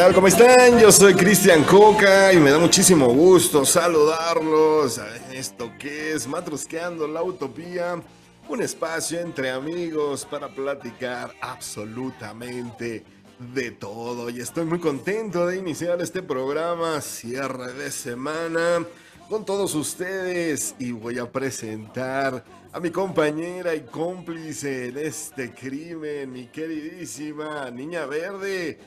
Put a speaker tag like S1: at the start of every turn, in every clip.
S1: tal? ¿Cómo están? Yo soy Cristian Coca y me da muchísimo gusto saludarlos en esto que es Matrusqueando la Utopía, un espacio entre amigos para platicar absolutamente de todo. Y estoy muy contento de iniciar este programa, cierre de semana, con todos ustedes y voy a presentar a mi compañera y cómplice en este crimen, mi queridísima Niña Verde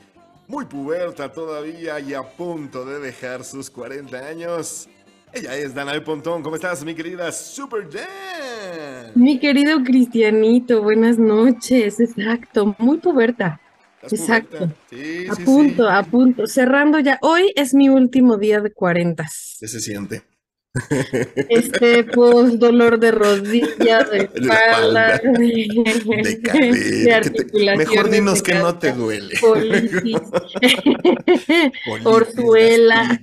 S1: muy puberta todavía y a punto de dejar sus 40 años. Ella es Danae Pontón. ¿Cómo estás, mi querida Super Dan?
S2: Mi querido Cristianito, buenas noches. Exacto, muy puberta. Exacto. Sí, a punto, a punto. Cerrando ya. Hoy es mi último día de 40.
S1: ¿Qué se siente?
S2: Este, pues, dolor de rodilla, de espalda, de,
S1: de, Mejor dinos que no te duele.
S2: Orzuela.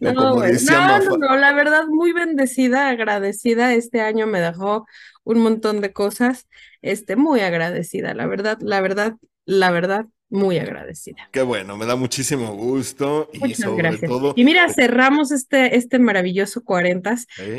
S2: No, no, no, no, la verdad, muy bendecida, agradecida. Este año me dejó un montón de cosas. Este, muy agradecida, la verdad, la verdad, la verdad, muy agradecida.
S1: Qué bueno, me da muchísimo gusto y sobre todo.
S2: Y mira, cerramos este, este maravilloso 40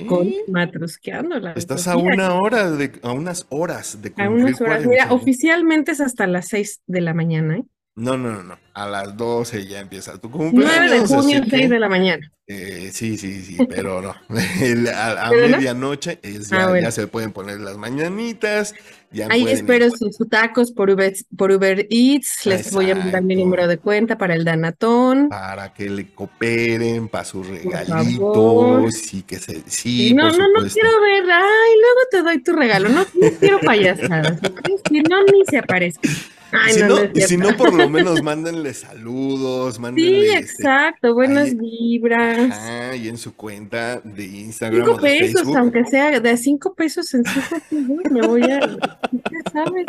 S2: con Matrusqueándola.
S1: Estás a una hora de, a unas horas de
S2: cumplir A unas horas. Mira, oficialmente es hasta las 6 de la mañana, ¿eh?
S1: No, no, no, no. A las 12 ya empieza tu cumpleaños.
S2: 9 de junio, 6 de la mañana.
S1: Eh, sí, sí, sí, pero no. a, medianoche ah, ya, se pueden poner las mañanitas. Ya
S2: Ahí espero sus, tacos por Uber, por Uber Eats. Les voy a mandar mi número de cuenta para el Danatón.
S1: Para que le cooperen, para sus regalitos y que se. Sí,
S2: no, no, no quiero ver. Ay, luego te doy tu regalo. No, no quiero payasadas. Si no, ni se aparezca
S1: y si no, por lo menos mándenle saludos, mándenle.
S2: Sí, este, exacto, buenas vibras.
S1: Ah, y en su cuenta de Instagram.
S2: Cinco pesos, aunque sea de cinco pesos en cinco me voy a. sabes,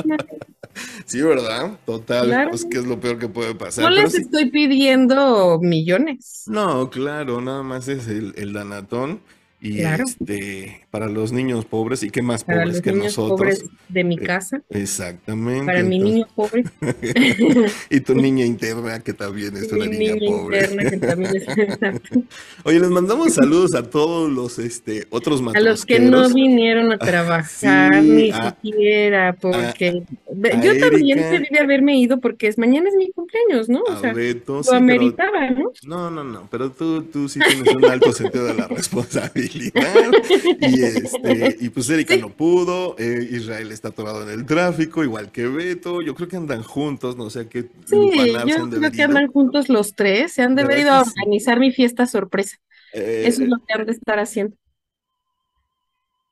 S1: Sí, ¿verdad? Total, pues que es lo peor que puede pasar.
S2: No les estoy pidiendo millones.
S1: No, claro, nada más es el, el danatón. Y este, para los niños pobres, y qué más pobres que nosotros. Pobres
S2: de mi eh, casa.
S1: exactamente.
S2: Para mi niño pobre.
S1: y tu niña interna, que también es una niña, pobre. Interna, que también es... Oye, les mandamos saludos a todos los este, otros
S2: A los que no vinieron a trabajar, ni siquiera, porque yo también debí haberme ido porque es, mañana es mi cumpleaños, ¿no? O sea, lo ameritaba, ¿no?
S1: No, no, no, pero tú, tú sí tienes un alto sentido de la responsabilidad y, este, y pues Erika no pudo, eh, Israel está atorado en el tráfico, igual que Beto. Yo creo que andan juntos, no sé qué.
S2: Sí, yo creo que andan juntos los tres. Se han debido organizar mi fiesta sorpresa. Eso es lo que han de estar haciendo.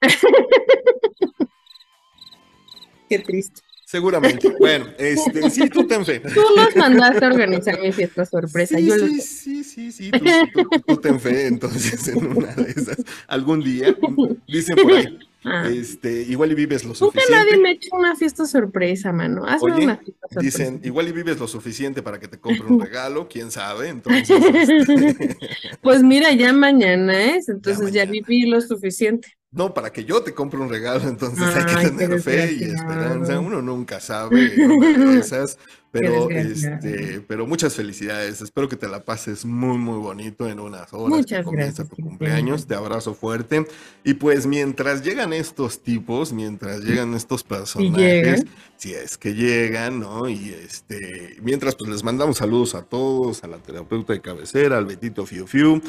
S2: Qué triste.
S1: Seguramente. Bueno, este, sí, tú ten fe.
S2: Tú nos mandaste a organizar mi fiesta sorpresa.
S1: Sí, sí, sí, sí, sí, tú, tú, ten fe, entonces, en una de esas. Algún día, dicen por ahí, ah. este, igual y vives lo suficiente.
S2: Nunca nadie me ha hecho una fiesta sorpresa, mano. Hazme una
S1: fiesta sorpresa. Dicen, igual y vives lo suficiente para que te compre un regalo, quién sabe, entonces. Este...
S2: Pues mira, ya mañana es, entonces ya viví lo suficiente.
S1: No, para que yo te compre un regalo, entonces hay que tener fe y esperanza. Uno nunca sabe esas, pero este, pero muchas felicidades. Espero que te la pases muy, muy bonito en unas horas.
S2: Muchas que gracias.
S1: tu cumpleaños. Te abrazo fuerte. Y pues mientras llegan estos tipos, mientras llegan estos personajes, si es que llegan, ¿no? Y este, mientras pues les mandamos saludos a todos, a la terapeuta de cabecera, al Betito Fiu Fiu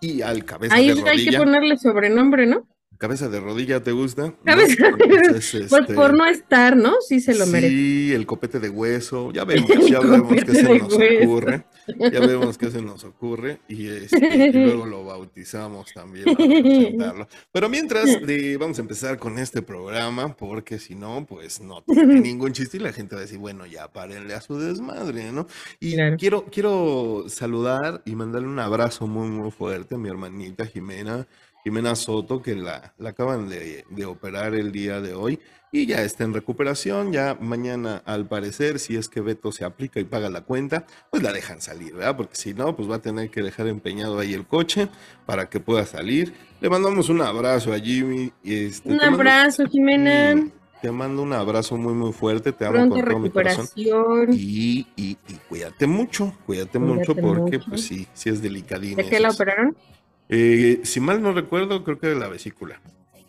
S1: y al cabeza
S2: Ahí
S1: de rodilla.
S2: hay que ponerle sobrenombre, ¿no?
S1: Cabeza de rodilla, ¿te gusta?
S2: Cabeza pues, este, por no estar, ¿no? Sí se lo merece.
S1: Sí, el copete de hueso. Ya vemos, ya vemos qué se nos ocurre. Ya vemos qué se nos ocurre. Y, este, luego lo bautizamos también para presentarlo. Pero mientras, vamos a empezar con este programa, porque si no, pues no tiene ningún chiste y la gente va a decir, bueno, ya párenle a su desmadre, ¿no? Y quiero, quiero saludar y mandarle un abrazo muy, muy fuerte a mi hermanita Jimena Jimena Soto, que la, acaban de, operar el día de hoy y ya está en recuperación. Ya mañana, al parecer, si es que Beto se aplica y paga la cuenta, pues la dejan salir, ¿verdad? Porque si no, pues va a tener que dejar empeñado ahí el coche para que pueda salir. Le mandamos un abrazo a Jimmy.
S2: Este, un abrazo, Jimena.
S1: te mando un abrazo muy, muy fuerte. Te amo con todo mi corazón. Y, y, cuídate mucho, cuídate, mucho porque, pues sí, sí es delicadín.
S2: ¿De qué la operaron?
S1: Eh, si mal no recuerdo, creo que de la vesícula.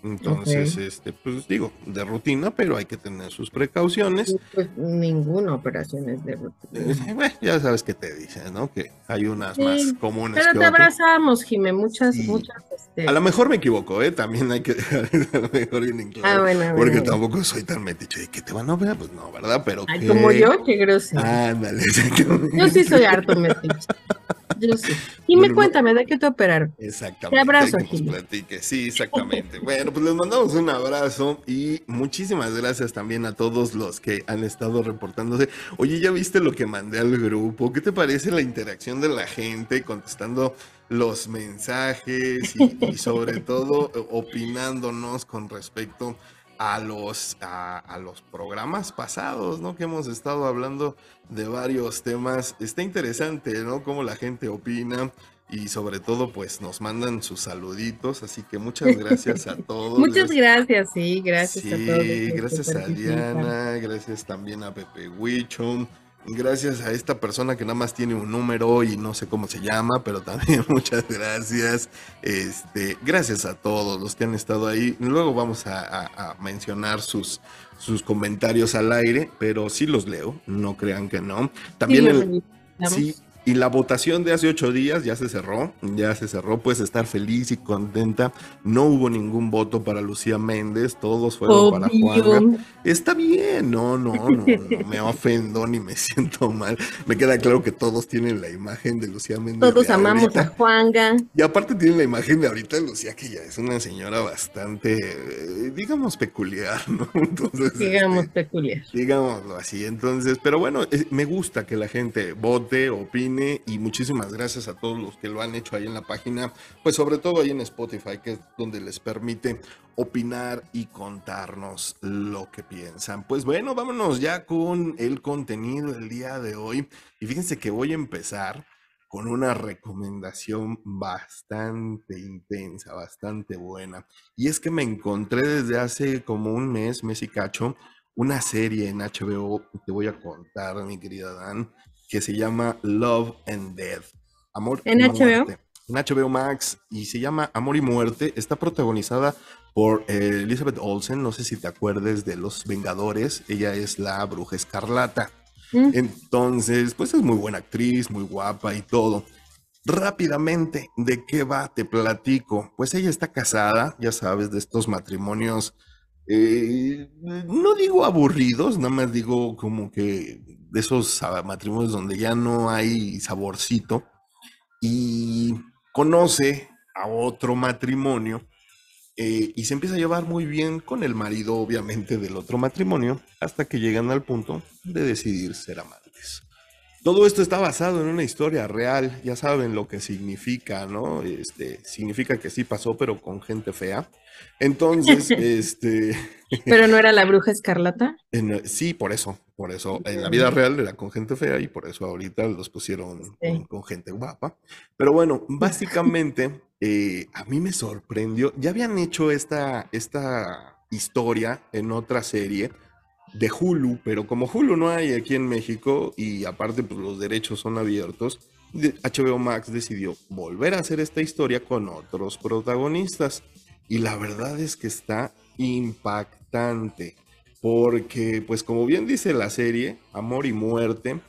S1: Entonces, este, pues digo, de rutina, pero hay que tener sus precauciones.
S2: Pues ninguna operación es de rutina.
S1: Eh, ya sabes que te dicen, ¿no? Que hay unas más comunes.
S2: Pero te abrazamos, Jimé, muchas, muchas. Este...
S1: A lo mejor me equivoco, ¿eh? También hay que dejar a lo mejor bien claro. Ah, bueno, porque tampoco soy tan metiche. ¿Y que te van a ver? Pues no, ¿verdad? Pero.
S2: Ay, como yo, qué grosero.
S1: Ándale.
S2: Yo sí soy harto metiche. Yo sí. Y me cuéntame, ¿de qué te operaron?
S1: Exactamente.
S2: Te abrazo,
S1: Sí, exactamente. bueno, pues les mandamos un abrazo y muchísimas gracias también a todos los que han estado reportándose. Oye, ¿ya viste lo que mandé al grupo? ¿Qué te parece la interacción de la gente contestando los mensajes y, sobre todo opinándonos con respecto a los, a, los programas pasados, ¿no? Que hemos estado hablando de varios temas. Está interesante, ¿no? Cómo la gente opina y sobre todo, pues nos mandan sus saluditos. Así que muchas gracias a todos.
S2: Muchas gracias, sí, gracias
S1: a
S2: todos.
S1: Sí, gracias a Diana, gracias también a Pepe Huichon Gracias a esta persona que nada más tiene un número y no sé cómo se llama, pero también muchas gracias. Este, gracias a todos los que han estado ahí. Luego vamos a, mencionar sus, sus comentarios al aire, pero sí los leo, no crean que no. También el, sí, y la votación de hace ocho días ya se cerró, ya se cerró, puedes estar feliz y contenta. No hubo ningún voto para Lucía Méndez, todos fueron para Juanga. Está bien, no, no, no, no, me ofendo ni me siento mal. Me queda claro que todos tienen la imagen de Lucía Méndez.
S2: Todos amamos a Juanga.
S1: Y aparte tienen la imagen de ahorita de Lucía, que ya es una señora bastante, eh, digamos, peculiar, ¿no?
S2: Entonces, digamos este, peculiar.
S1: Digámoslo así. Entonces, pero bueno, eh, me gusta que la gente vote, opine y muchísimas gracias a todos los que lo han hecho ahí en la página, pues sobre todo ahí en Spotify, que es donde les permite opinar y contarnos lo que piensan. Pues bueno, vámonos ya con el contenido del día de hoy. Y fíjense que voy a empezar con una recomendación bastante intensa, bastante buena. Y es que me encontré desde hace como un mes, mes y cacho, una serie en HBO, te voy a contar, mi querida Dan, que se llama Love and Death. Amor
S2: en HBO.
S1: En HBO Max y se llama Amor y Muerte. Está protagonizada por eh, Elizabeth Olsen. No sé si te acuerdes de Los Vengadores. Ella es la bruja escarlata. Mm. Entonces, pues es muy buena actriz, muy guapa y todo. Rápidamente, ¿de qué va? Te platico. Pues ella está casada, ya sabes, de estos matrimonios, eh, no digo aburridos, nada más digo como que de esos matrimonios donde ya no hay saborcito y conoce a otro matrimonio eh, y se empieza a llevar muy bien con el marido, obviamente, del otro matrimonio, hasta que llegan al punto de decidir ser amantes. Todo esto está basado en una historia real, ya saben lo que significa, ¿no? Este, significa que sí pasó, pero con gente fea. Entonces, este...
S2: ¿Pero no era la bruja escarlata?
S1: sí, por eso, por eso. En la vida real era con gente fea y por eso ahorita los pusieron con, gente guapa. Pero bueno, básicamente eh, a mí me sorprendió. Ya habían hecho esta, esta historia en otra serie de Hulu, pero como Hulu no hay aquí en México y aparte pues, los derechos son abiertos, HBO Max decidió volver a hacer esta historia con otros protagonistas. Y la verdad es que está impactante, porque pues como bien dice la serie, Amor y Muerte,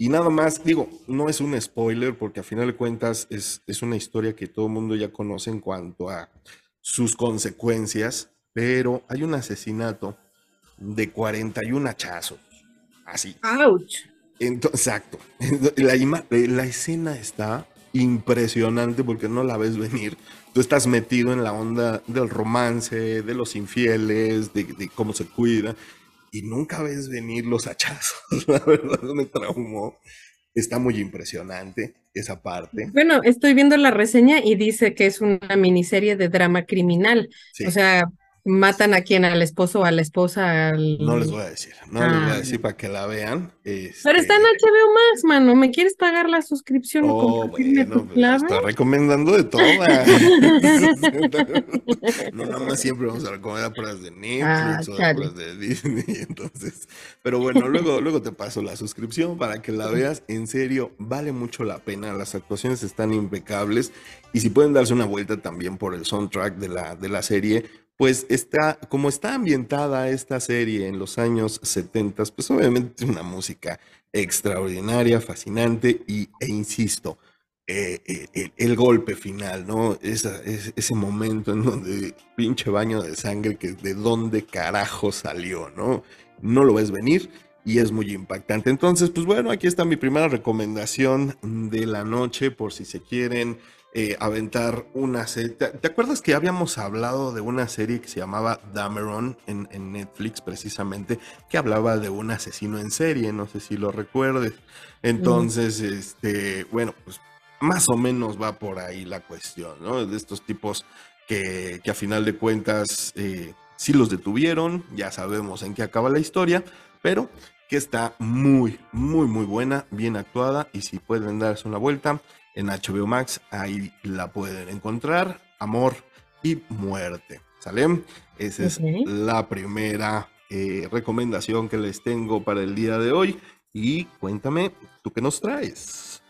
S1: y nada más, digo, no es un spoiler porque a final de cuentas es, es una historia que todo el mundo ya conoce en cuanto a sus consecuencias, pero hay un asesinato de 41 hachazos. Así.
S2: ¡Auch!
S1: exacto. La, la escena está impresionante porque no la ves venir. Tú estás metido en la onda del romance, de los infieles, de, cómo se cuida, y nunca ves venir los hachazos. La verdad me traumó. Está muy impresionante esa parte.
S2: Bueno, estoy viendo la reseña y dice que es una miniserie de drama criminal. O sea, matan a quien, al esposo o a la esposa.
S1: No les voy a decir, no les voy a ah, decir para que la vean.
S2: Pero está en este HBO Max, mano. ¿Me quieres pagar la suscripción?
S1: Oh, bueno, pues, está recomendando de todas. no, nada más siempre vamos a recomendar las de Netflix ah, o las de Disney. Entonces, pero bueno, luego, luego te paso la suscripción para que la veas. En serio, vale mucho la pena. Las actuaciones están impecables. Y si pueden darse una vuelta también por el soundtrack de la, de la serie, pues está, como está ambientada esta serie en los años 70, pues obviamente es una música extraordinaria, fascinante y, e insisto, eh, eh, el, golpe final, ¿no? ese momento en donde pinche baño de sangre que de dónde carajo salió, ¿no? No lo ves venir y es muy impactante. Entonces, pues bueno, aquí está mi primera recomendación de la noche por si se quieren eh, aventar una serie. ¿Te, acuerdas que habíamos hablado de una serie que se llamaba Dameron en, Netflix precisamente, que hablaba de un asesino en serie? No sé si lo recuerdes. Entonces, este, bueno, pues más o menos va por ahí la cuestión, ¿no? De estos tipos que, a final de cuentas eh, sí los detuvieron, ya sabemos en qué acaba la historia, pero que está muy, muy, muy buena, bien actuada y si pueden darse una vuelta en HBO Max. Ahí la pueden encontrar. Amor y muerte. ¿Sale? Esa es la primera eh, recomendación que les tengo para el día de hoy. Y cuéntame, ¿tú qué nos traes?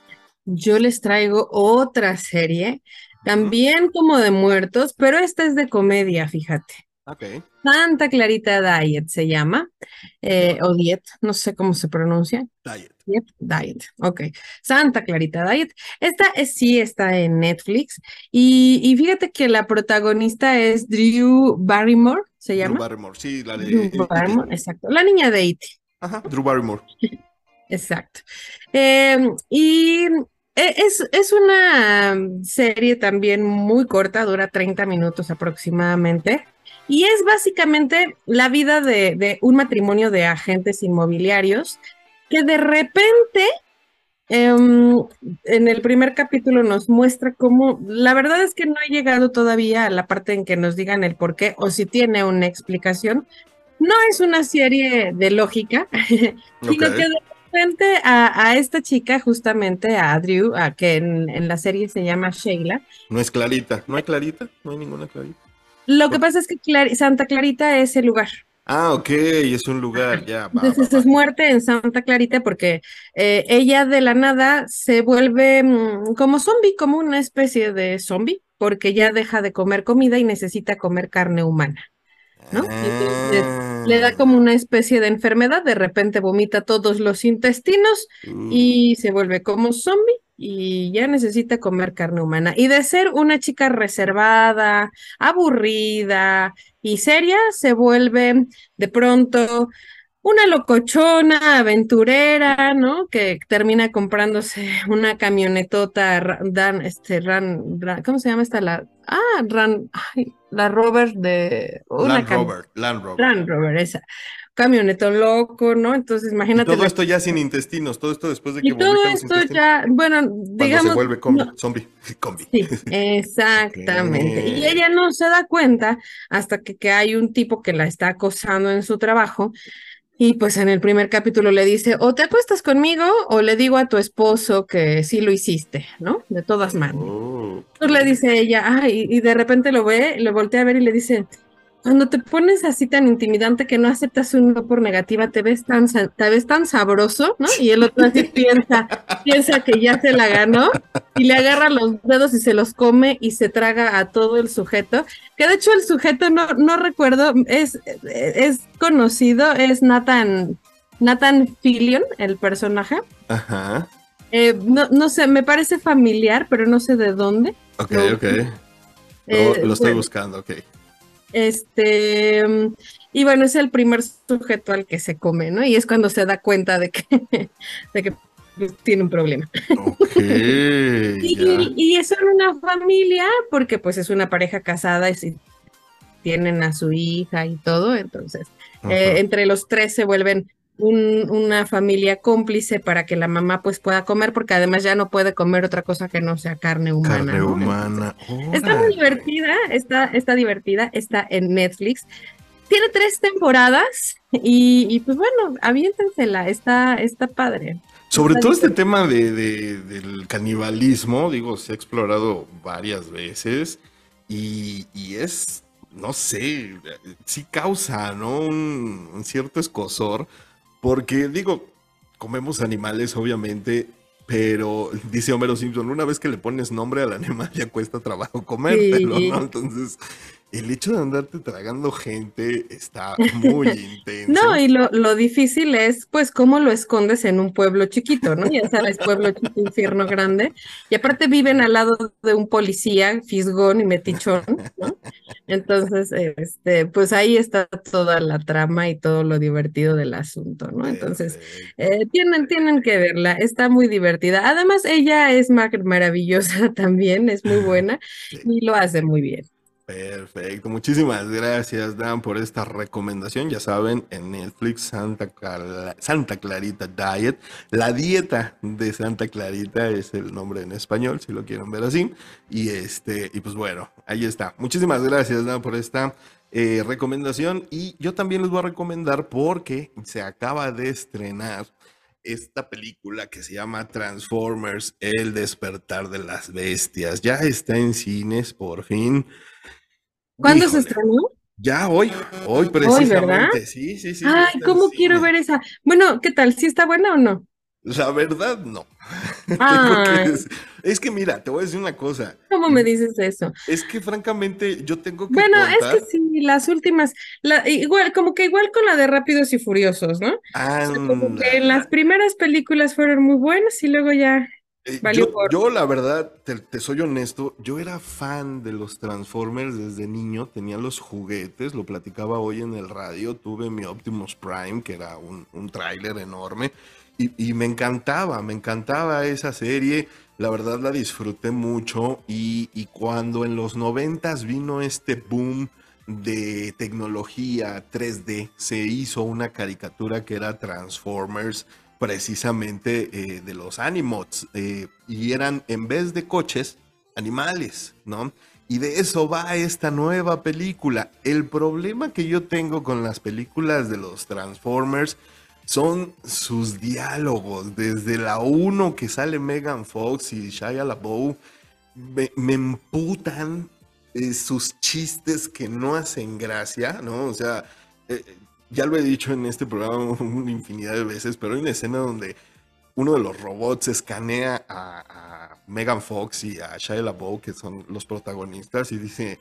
S2: Yo les traigo otra serie, también como de muertos, pero esta es de comedia, fíjate. Santa Clarita Diet se llama, eh, o Diet, no sé cómo se pronuncia.
S1: Diet.
S2: Diet, Diet, ok. Santa Clarita Diet. Esta es, sí está en Netflix y, fíjate que la protagonista es Drew Barrymore, ¿se llama?
S1: Drew Barrymore, sí, la de... Drew
S2: Barrymore, exacto. La niña de It.
S1: Ajá, Drew Barrymore.
S2: exacto. Em, y e, es, es, una serie también muy corta, dura 30 minutos aproximadamente. Y es básicamente la vida de, un matrimonio de agentes inmobiliarios que de repente em, en el primer capítulo nos muestra cómo, la verdad es que no he llegado todavía a la parte en que nos digan el por qué o si tiene una explicación. No es una serie de lógica, sino que de repente a, esta chica, justamente a Drew, a que en, la serie se llama Sheila.
S1: No es Clarita, no hay Clarita, no hay ninguna Clarita.
S2: Lo que pasa es que Santa Clarita es el lugar.
S1: Ah, ok, es un lugar, ya.
S2: Entonces es muerte en Santa Clarita porque eh, ella de la nada se vuelve mm, como zombie, como una especie de zombie, porque ya deja de comer comida y necesita comer carne humana. ¿no? Entonces le da como una especie de enfermedad, de repente vomita todos los intestinos y se vuelve como zombie y ya necesita comer carne humana. Y de ser una chica reservada, aburrida y seria, se vuelve de pronto una locochona, aventurera, ¿no? Que termina comprándose una camionetota, dan, este, ran, ¿cómo se llama esta? La, ah, ran, la Rover de...
S1: Una Land Rover,
S2: Land Rover. Land Rover, esa camionetón loco, ¿no? Entonces, imagínate.
S1: Y todo esto ya sin intestinos, todo esto después de que
S2: y todo esto ya, bueno, digamos.
S1: se vuelve zombie, combi.
S2: Sí, exactamente. Y ella no se da cuenta hasta que, que hay un tipo que la está acosando en su trabajo. Y pues en el primer capítulo le dice, o te acuestas conmigo o le digo a tu esposo que sí lo hiciste, ¿no? De todas maneras. Oh, Entonces le dice ella, ay, y de repente lo ve, le voltea a ver y le dice, cuando te pones así tan intimidante que no aceptas un no por negativa, te ves tan te ves tan sabroso, ¿no? Y el otro así piensa, piensa que ya se la ganó y le agarra los dedos y se los come y se traga a todo el sujeto. Que de hecho el sujeto no, no recuerdo, es, es conocido, es Nathan, Nathan Fillion, el personaje.
S1: Ajá.
S2: Eh, no, no sé, me parece familiar, pero no sé de dónde.
S1: Ok, ok. Eh, lo, estoy buscando, ok.
S2: Este, y bueno, es el primer sujeto al que se come, ¿no? Y es cuando se da cuenta de que, de que tiene un problema. y, y, es una familia, porque pues es una pareja casada y tienen a su hija y todo, entonces eh, entre los tres se vuelven una familia cómplice para que la mamá pues pueda comer, porque además ya no puede comer otra cosa que no sea carne humana.
S1: Carne humana.
S2: está muy divertida, está, está divertida, está en Netflix. Tiene tres temporadas y, pues bueno, aviéntensela, está, está padre.
S1: Sobre todo este tema de, del canibalismo, digo, se ha explorado varias veces y, es, no sé, sí causa, ¿no? un cierto escosor porque digo, comemos animales, obviamente, pero dice Homero Simpson, una vez que le pones nombre al animal ya cuesta trabajo comértelo, ¿no? Entonces, el hecho de andarte tragando gente está muy intenso.
S2: No, y lo, lo, difícil es, pues, cómo lo escondes en un pueblo chiquito, ¿no? Ya sabes, pueblo chiquito, infierno grande. Y aparte viven al lado de un policía, fisgón y metichón, ¿no? Entonces, este, pues ahí está toda la trama y todo lo divertido del asunto, ¿no? Entonces, eh, tienen, tienen que verla, está muy divertida. Además, ella es maravillosa también, es muy buena y lo hace muy bien.
S1: Perfecto, muchísimas gracias Dan por esta recomendación. Ya saben, en Netflix Santa, Santa Clarita Diet, la dieta de Santa Clarita es el nombre en español, si lo quieren ver así. Y este, y pues bueno, ahí está. Muchísimas gracias Dan por esta eh, recomendación. Y yo también les voy a recomendar porque se acaba de estrenar esta película que se llama Transformers, El despertar de las bestias. Ya está en cines por fin.
S2: ¿Cuándo se estrenó?
S1: Ya hoy, hoy precisamente. sí, sí, sí.
S2: Ay, ¿cómo quiero ver esa? Bueno, ¿qué tal? ¿Sí está buena o no?
S1: La verdad, no. es, que mira, te voy a decir una cosa.
S2: ¿Cómo me dices eso?
S1: Es que francamente yo tengo que.
S2: Bueno, es que sí, las últimas, igual, como que igual con la de Rápidos y Furiosos, ¿no? Ah, como que las primeras películas fueron muy buenas y luego ya
S1: eh, yo, la verdad, te, soy honesto, yo era fan de los Transformers desde niño, tenía los juguetes, lo platicaba hoy en el radio, tuve mi Optimus Prime, que era un, un tráiler enorme, y, me encantaba, me encantaba esa serie, la verdad la disfruté mucho, y, y cuando en los noventas vino este boom de tecnología 3D, se hizo una caricatura que era Transformers, precisamente eh, de los Animots eh, y eran en vez de coches, animales, ¿no? Y de eso va esta nueva película. El problema que yo tengo con las películas de los Transformers son sus diálogos. Desde la 1 que sale Megan Fox y Shia LaBeouf, me, emputan eh, sus chistes que no hacen gracia, ¿no? O sea, ya lo he dicho en este programa una infinidad de veces, pero hay una escena donde uno de los robots escanea a, Megan Fox y a Shia LaBeouf, que son los protagonistas, y dice,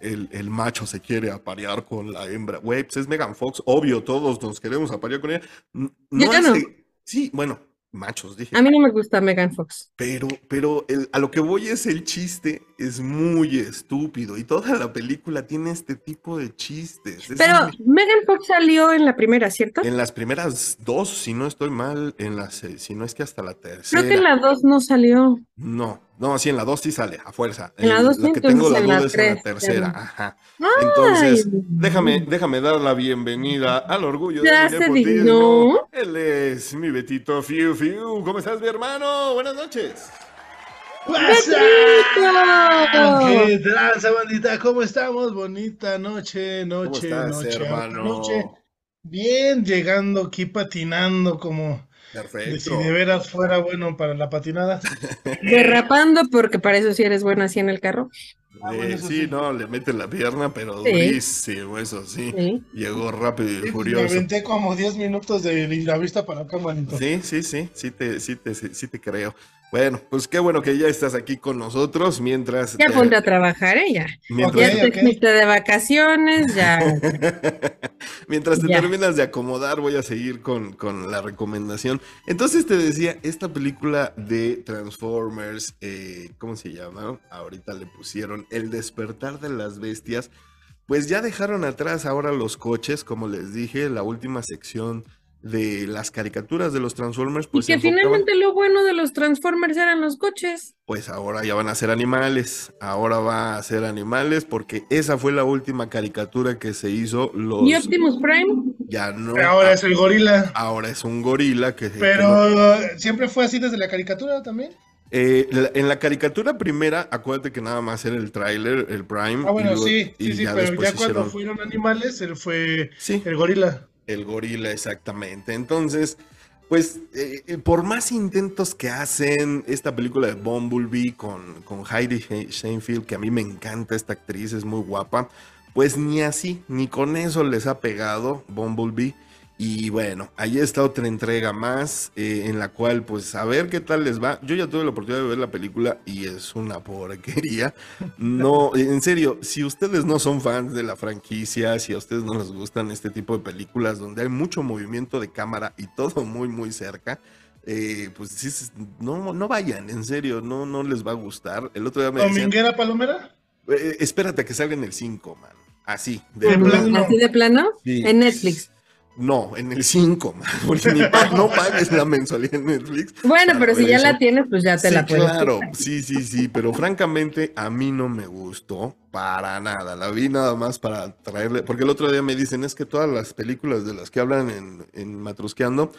S1: el, macho se quiere aparear con la hembra. Güey, pues es Megan Fox, obvio, todos nos queremos aparear con ella. No, no. Sí, bueno, machos, dije.
S2: A mí no me gusta Megan Fox.
S1: Pero, pero a lo que voy es el chiste, es muy estúpido y toda la película tiene este tipo de chistes.
S2: pero Megan Fox salió en la primera, ¿cierto?
S1: En las primeras dos, si no estoy mal, en las, si no es que hasta la tercera.
S2: Creo que en la dos no salió.
S1: No, no, sí, en la 2 sí sale, a fuerza. En la 2 Lo que tengo la duda es en la tercera. Ajá. Entonces, déjame, déjame dar la bienvenida al orgullo
S2: ya de mi nepotismo.
S1: Él es mi Betito Fiu Fiu. ¿Cómo estás, mi hermano? Buenas noches.
S3: ¡Pasa! ¿Qué tranza, bandita? ¿Cómo estamos? Bonita noche, noche, noche, hermano? noche. Bien, llegando aquí patinando como Perfecto. Si de veras fuera bueno para la patinada.
S2: Derrapando, porque para eso sí eres bueno así en el carro.
S1: Ah, sí, no, le mete la pierna, pero durísimo, eso sí. Llegó rápido y pues, furioso. Me
S3: aventé como 10 minutos de la vista para acá, manito.
S1: Sí, sí, sí, sí te, sí te, sí te creo. Bueno, pues qué bueno que ya estás aquí con nosotros mientras.
S2: Ya ponte a trabajar ella. ¿eh? Ya te de vacaciones, ya.
S1: mientras te terminas de acomodar, voy a seguir con, con, la recomendación. Entonces te decía, esta película de Transformers, eh, ¿cómo se llama? Ahorita le pusieron El despertar de las bestias. Pues ya dejaron atrás ahora los coches, como les dije, la última sección de las caricaturas de los Transformers.
S2: Pues, y que finalmente lo bueno de los Transformers eran los coches.
S1: Pues ahora ya van a ser animales, ahora va a ser animales porque esa fue la última caricatura que se hizo. Los...
S2: ¿Y Optimus Prime?
S1: Ya no.
S3: Ahora es el gorila.
S1: Ahora es un gorila que.
S3: Pero siempre fue así desde la caricatura también.
S1: Eh, en la caricatura primera, acuérdate que nada más era el tráiler, el Prime.
S3: Ah, bueno, sí, sí, sí, pero ya cuando fueron animales, él fue el gorila.
S1: El gorila, exactamente. Entonces, pues, eh, eh, por más intentos que hacen esta película de Bumblebee con, con Heidi Sheinfeld, que a mí me encanta esta actriz, es muy guapa, pues ni así, ni con eso les ha pegado Bumblebee. Y bueno, ahí está otra entrega más eh, en la cual pues a ver qué tal les va. Yo ya tuve la oportunidad de ver la película y es una porquería. No, en serio, si ustedes no son fans de la franquicia, si a ustedes no les gustan este tipo de películas donde hay mucho movimiento de cámara y todo muy muy cerca, eh, pues sí, no, no vayan, en serio, no, no les va a gustar. El otro día me
S3: ¿Dominguera Palomera?
S1: Eh, espérate a que salga en el 5, man. Así.
S2: De, plano. ¿Así de plano? En Netflix.
S1: No, en el 5, no pagues la mensualidad en Netflix.
S2: Bueno, pero si ya la tienes, pues ya te la puedes.
S1: Claro, sí, sí, sí, pero francamente a mí no me gustó para nada. La vi nada más para traerle, porque el otro día me dicen es que todas las películas de las que hablan en, en Matrusqueando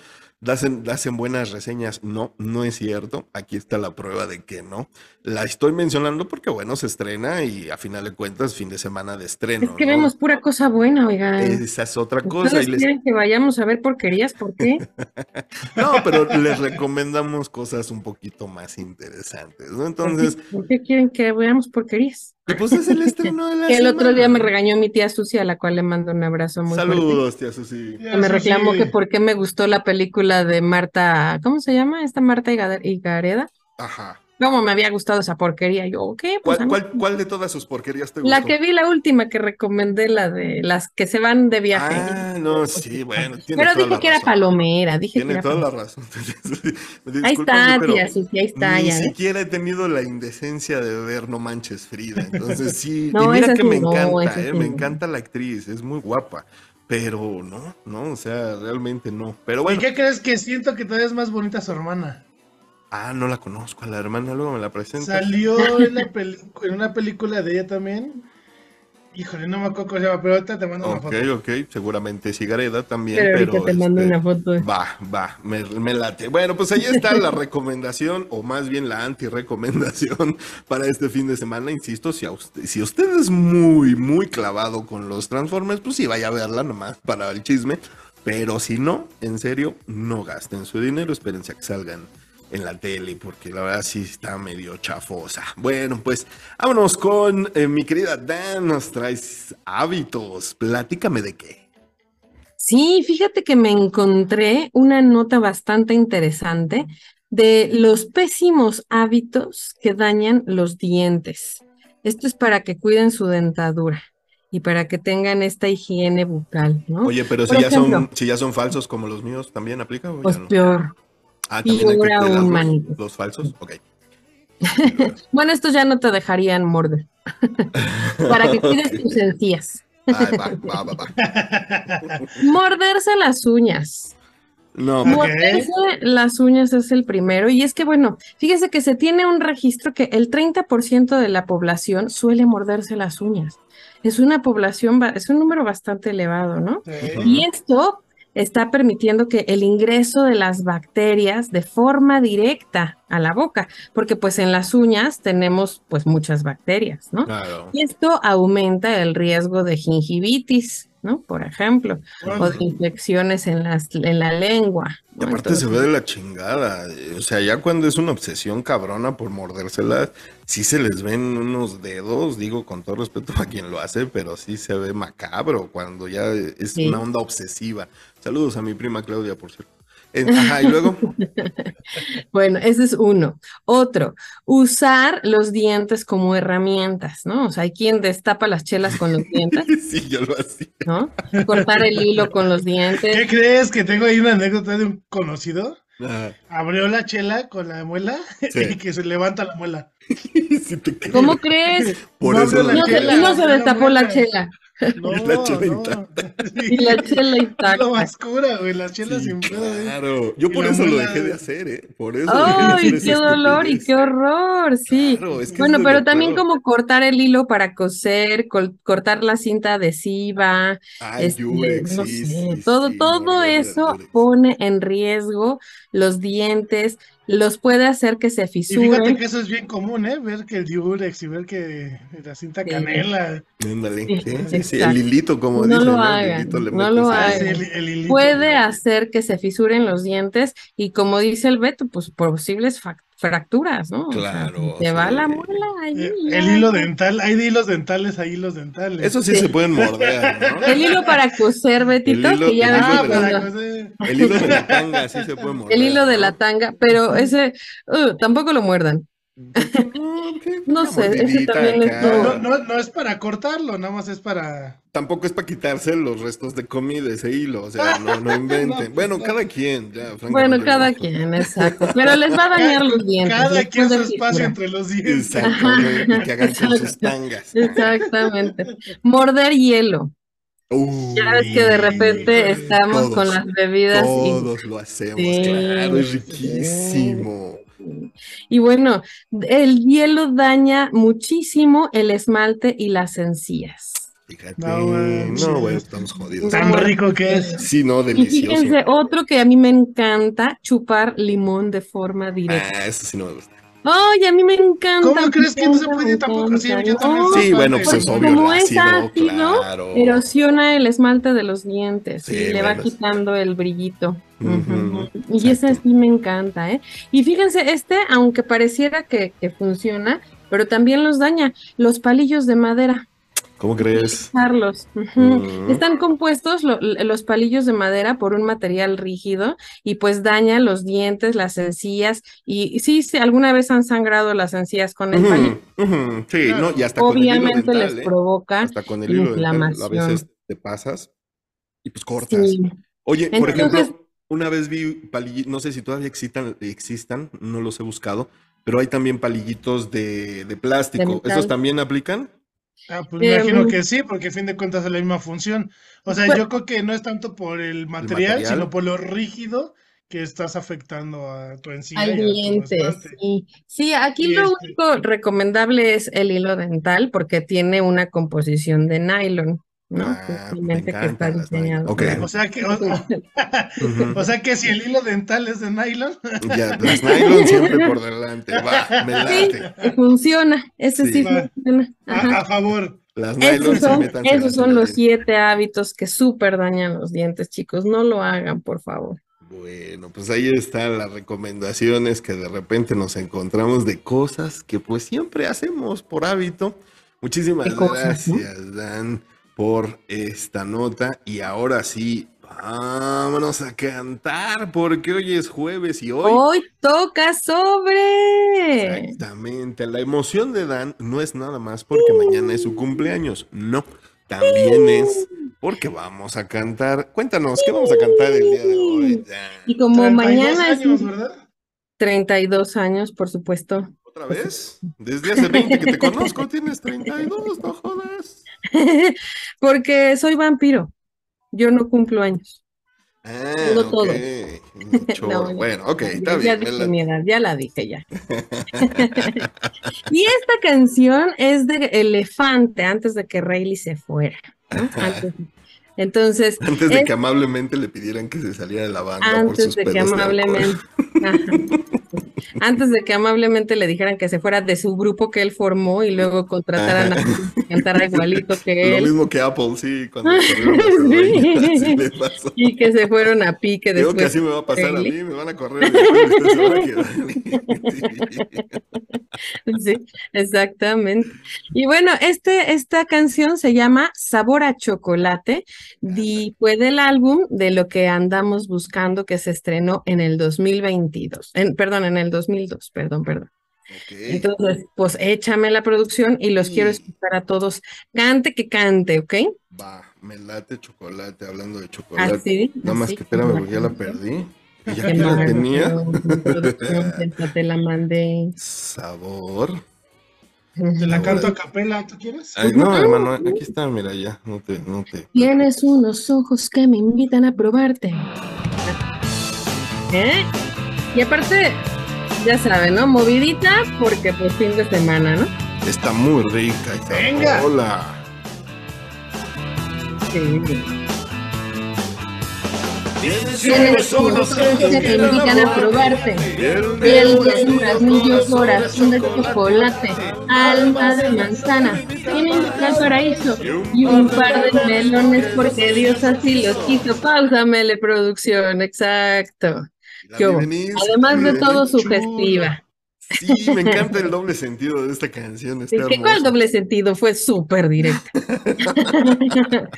S1: hacen, buenas reseñas. No, no es cierto. Aquí está la prueba de que no. La estoy mencionando porque, bueno, se estrena y a final de cuentas, fin de semana de estreno.
S2: Es que vemos pura cosa buena, oigan.
S1: Esa es otra cosa.
S2: Y les... quieren que vayamos a ver porquerías? ¿Por qué?
S1: no, pero les recomendamos cosas un poquito más interesantes, ¿no? Entonces.
S2: ¿Por qué quieren que veamos porquerías?
S1: Pues es el estreno de la
S2: Que el otro día me regañó mi tía Susi, a la cual le mando un abrazo muy
S1: Saludos, tía Susi.
S2: me reclamó que por qué me gustó la película de Marta, ¿cómo se llama? Esta Marta Gareda.
S1: Ajá.
S2: ¿Cómo me había gustado esa porquería? Yo, ¿qué?
S1: Pues ¿Cuál, de todas sus porquerías te gustó?
S2: La que vi la última que recomendé, la de las que se van de viaje.
S1: Ah, no, sí, bueno.
S2: Pero dije que era palomera, dije
S1: tiene
S2: toda
S1: la razón.
S2: ahí está, tía, sí, ahí está.
S1: Ni siquiera he tenido la indecencia de ver No Manches Frida. Entonces sí, y mira que me encanta, eh, me encanta la actriz, es muy guapa. Pero no, no, o sea, realmente no. Pero bueno.
S3: ¿Y qué crees que siento que todavía es más bonita su hermana?
S1: Ah, no la conozco, a la hermana luego me la presenta.
S3: Salió en, en una película de ella también. Híjole, no me acuerdo cómo se llama, pero ahorita te mando una foto.
S1: Ok, ok, seguramente Cigareda también, pero...
S2: pero te mando
S1: este,
S2: una foto.
S1: Va, va, me, me, late. Bueno, pues ahí está la recomendación, o más bien la anti-recomendación para este fin de semana. Insisto, si, usted, si usted es muy, muy clavado con los Transformers, pues sí, vaya a verla nomás para el chisme. Pero si no, en serio, no gasten su dinero, espérense a que salgan en la tele, porque la verdad sí está medio chafosa. Bueno, pues vámonos con eh, mi querida Dan, nos traes hábitos, platícame de qué.
S2: Sí, fíjate que me encontré una nota bastante interesante de los pésimos hábitos que dañan los dientes. Esto es para que cuiden su dentadura y para que tengan esta higiene bucal, ¿no?
S1: Oye, pero si, ya, son, si ya son falsos como los míos, ¿también aplica?
S2: pues peor,
S1: Ah, también hay que un manito. Los, falsos, ok.
S2: bueno, estos ya no te dejarían morder. Para que cuides tus encías. Morderse las uñas.
S1: No,
S2: Morderse las uñas es el primero. Y es que, bueno, fíjese que se tiene un registro que el 30% de la población suele morderse las uñas. Es una población, es un número bastante elevado, ¿no? Y esto está permitiendo que el ingreso de las bacterias de forma directa a la boca, porque pues en las uñas tenemos pues muchas bacterias, ¿no? Y esto aumenta el riesgo de gingivitis, ¿no? Por ejemplo, o de infecciones en, las, en la lengua.
S1: Y aparte se ve de la chingada, o sea, ya cuando es una obsesión cabrona por mordérselas, sí se les ven unos dedos, digo con todo respeto a quien lo hace, pero sí se ve macabro cuando ya es una onda obsesiva. Saludos a mi prima Claudia, por cierto. Ajá, y luego.
S2: bueno, ese es uno. Otro, usar los dientes como herramientas, ¿no? O sea, hay quien destapa las chelas con los dientes.
S1: sí, yo lo hacía.
S2: ¿No? Cortar el hilo con los dientes.
S3: ¿Qué crees? Que tengo ahí una anécdota de un conocido. Abrió la chela con la muela y que se levanta la muela.
S2: ¿Cómo crees?
S1: Por
S2: no,
S1: eso
S2: no, se destapó la chela.
S3: No, la chela intacta.
S2: Y la chela intacta.
S3: Lo más cura, güey, la chela sin pedo.
S1: ¿eh? Claro, yo por eso lo dejé de hacer, ¿eh? Por eso.
S2: ¡Ay, qué dolor y qué horror! Sí. bueno, pero también como cortar el hilo para coser, cortar la cinta adhesiva.
S1: Ay, este, no sé,
S2: todo, todo eso pone en riesgo los dientes, los puede hacer que se fisuren.
S3: Y fíjate que eso es bien común, ¿eh? Ver que el Durex y ver que la cinta canela.
S1: Sí, sí, el hilito, como
S2: no Lo hagan, no lo hagan, Puede hacer que se fisuren los dientes y como dice el Beto, pues posibles fracturas, ¿no?
S1: Claro.
S2: te va la muela ahí.
S3: Eh, el, hilo dental, hay de hilos dentales, hay hilos dentales.
S1: Eso sí, se pueden morder, ¿no?
S2: El hilo para coser, Betito, el hilo, que ya
S1: ah, El hilo de la tanga, sí se puede morder.
S2: El hilo de la tanga, pero ese, uh, tampoco lo muerdan. No sé, ese también es
S3: no, no, no, es para cortarlo, nada más es para.
S1: Tampoco es para quitarse los restos de comida, ese hilo, o sea, no, no inventen. bueno, cada quien, ya,
S2: Bueno, cada quien, exacto. Pero les va a dañar los dientes.
S3: Cada quien su espacio entre los dientes.
S1: Exactamente, que hagan con sus tangas.
S2: Exactamente. Morder hielo. ya ves que de repente estamos con las bebidas.
S1: Todos lo hacemos, claro, es riquísimo.
S2: Y bueno, el hielo daña muchísimo el esmalte y las encías.
S1: Fíjate, no, güey, estamos jodidos.
S3: Tan rico que es.
S1: Sí, no, delicioso.
S2: Y fíjense, otro que a mí me encanta, chupar limón de forma directa.
S1: Ah, eso sí no me gusta.
S2: Ay, a mí me encanta.
S3: ¿Cómo crees que no se puede tampoco así? Yo también
S1: sí, bueno, pues es obvio.
S2: Como es ácido, erosiona el esmalte de los dientes y le va quitando el brillito. y ese sí me encanta, ¿eh? Y fíjense, este, aunque pareciera que, que funciona, pero también los daña. Los palillos de madera.
S1: ¿Cómo crees?
S2: Carlos. Mm. Están compuestos los palillos de madera por un material rígido y pues daña los dientes, las encías y, sí, sí, alguna vez han sangrado las encías con el palillo.
S1: Sí, no, y hasta
S2: Obviamente
S1: con
S2: el hilo les provoca
S1: hasta con el hilo inflamación. a veces te pasas y pues cortas. Oye, por ejemplo, una vez vi palillitos, no sé si todavía existan, existan, no los he buscado, pero hay también palillitos de, de plástico. ¿Esos también aplican?
S3: Ah, pues me imagino em, que sí, porque a fin de cuentas es la misma función. O sea, pues yo creo que no es tanto por el material, sino por lo rígido que estás afectando a tu encía.
S2: Al diente, sí. Sí, aquí lo este único recomendable es el hilo dental porque tiene una composición de nylon. ¿No?
S1: Ah, que está
S2: diseñado.
S3: O, sea que, o, sea que si el hilo dental es de nylon.
S1: ya, las nylon siempre por delante. Va, me late.
S2: Sí, funciona. Ese sí, funciona.
S3: A, favor.
S1: Las nylon
S2: esos son, esos son los siete hábitos que súper dañan los dientes, chicos. No lo hagan, por favor.
S1: Bueno, pues ahí están las recomendaciones que de repente nos encontramos de cosas que pues siempre hacemos por hábito. Muchísimas gracias, Dan por esta nota. Y ahora sí, vámonos a cantar, porque hoy es jueves y hoy.
S2: Hoy toca sobre.
S1: Exactamente. La emoción de Dan no es nada más porque mañana es su cumpleaños. No. También es porque vamos a cantar. Cuéntanos, ¿qué vamos a cantar el día de hoy?
S2: Y como mañana es. Años, ¿verdad? 32 años, por supuesto.
S1: ¿Otra vez? Desde hace 20 que te conozco, tienes 32, no jodas.
S2: Porque soy vampiro. Yo no cumplo años.
S1: Ah, todo. bueno, ok, está
S2: ya
S1: bien.
S2: Dije mi edad, ya la dije ya. y esta canción es de Elefante, antes de que Rayleigh se fuera. Entonces.
S1: Antes de que amablemente le pidieran que se saliera de la banda.
S2: Antes por sus de que amablemente. Antes de que amablemente le dijeran que se fuera de su grupo que él formó y luego contrataran a cantar igualito que
S1: él. Lo mismo que Apple, sí, cuando
S2: Y que se fueron a pique
S1: después. Creo que así me va a pasar a mí, me van a correr.
S2: sí, exactamente. Y bueno, este, esta canción se llama Sabor a Chocolate y fue del álbum de lo que andamos buscando que se estrenó en el 2022, en, perdón, en el 2002, perdón, perdón. Entonces, pues échame la producción y los quiero escuchar a todos. Cante que cante, ¿ok?
S1: Va, me late chocolate, hablando de chocolate. Así, Nada más que espérame, porque ya la perdí. Y ya que la tenía.
S2: te la mandé.
S1: Sabor
S3: Te la canto a capela, ¿tú quieres?
S1: no, hermano, aquí está, mira, ya, no te, no te.
S2: Tienes unos ojos que me invitan a probarte. ¿Eh? Y aparte, ya saben, ¿no? Movidita porque pues fin de semana, ¿no?
S1: Está muy rica.
S3: Venga.
S1: Hola.
S2: Sí. Tienes unos que te invitan a probarte. Piel de durazno, corazón de chocolate, alma de manzana, tienen al paraíso y un par de melones. porque Dios así los quiso. Pausa, Mele Producción, exacto. Además de todo, sugestiva.
S1: Sí, me encanta el doble sentido de esta canción. Está
S2: ¿Qué cuál doble sentido? Fue súper directo.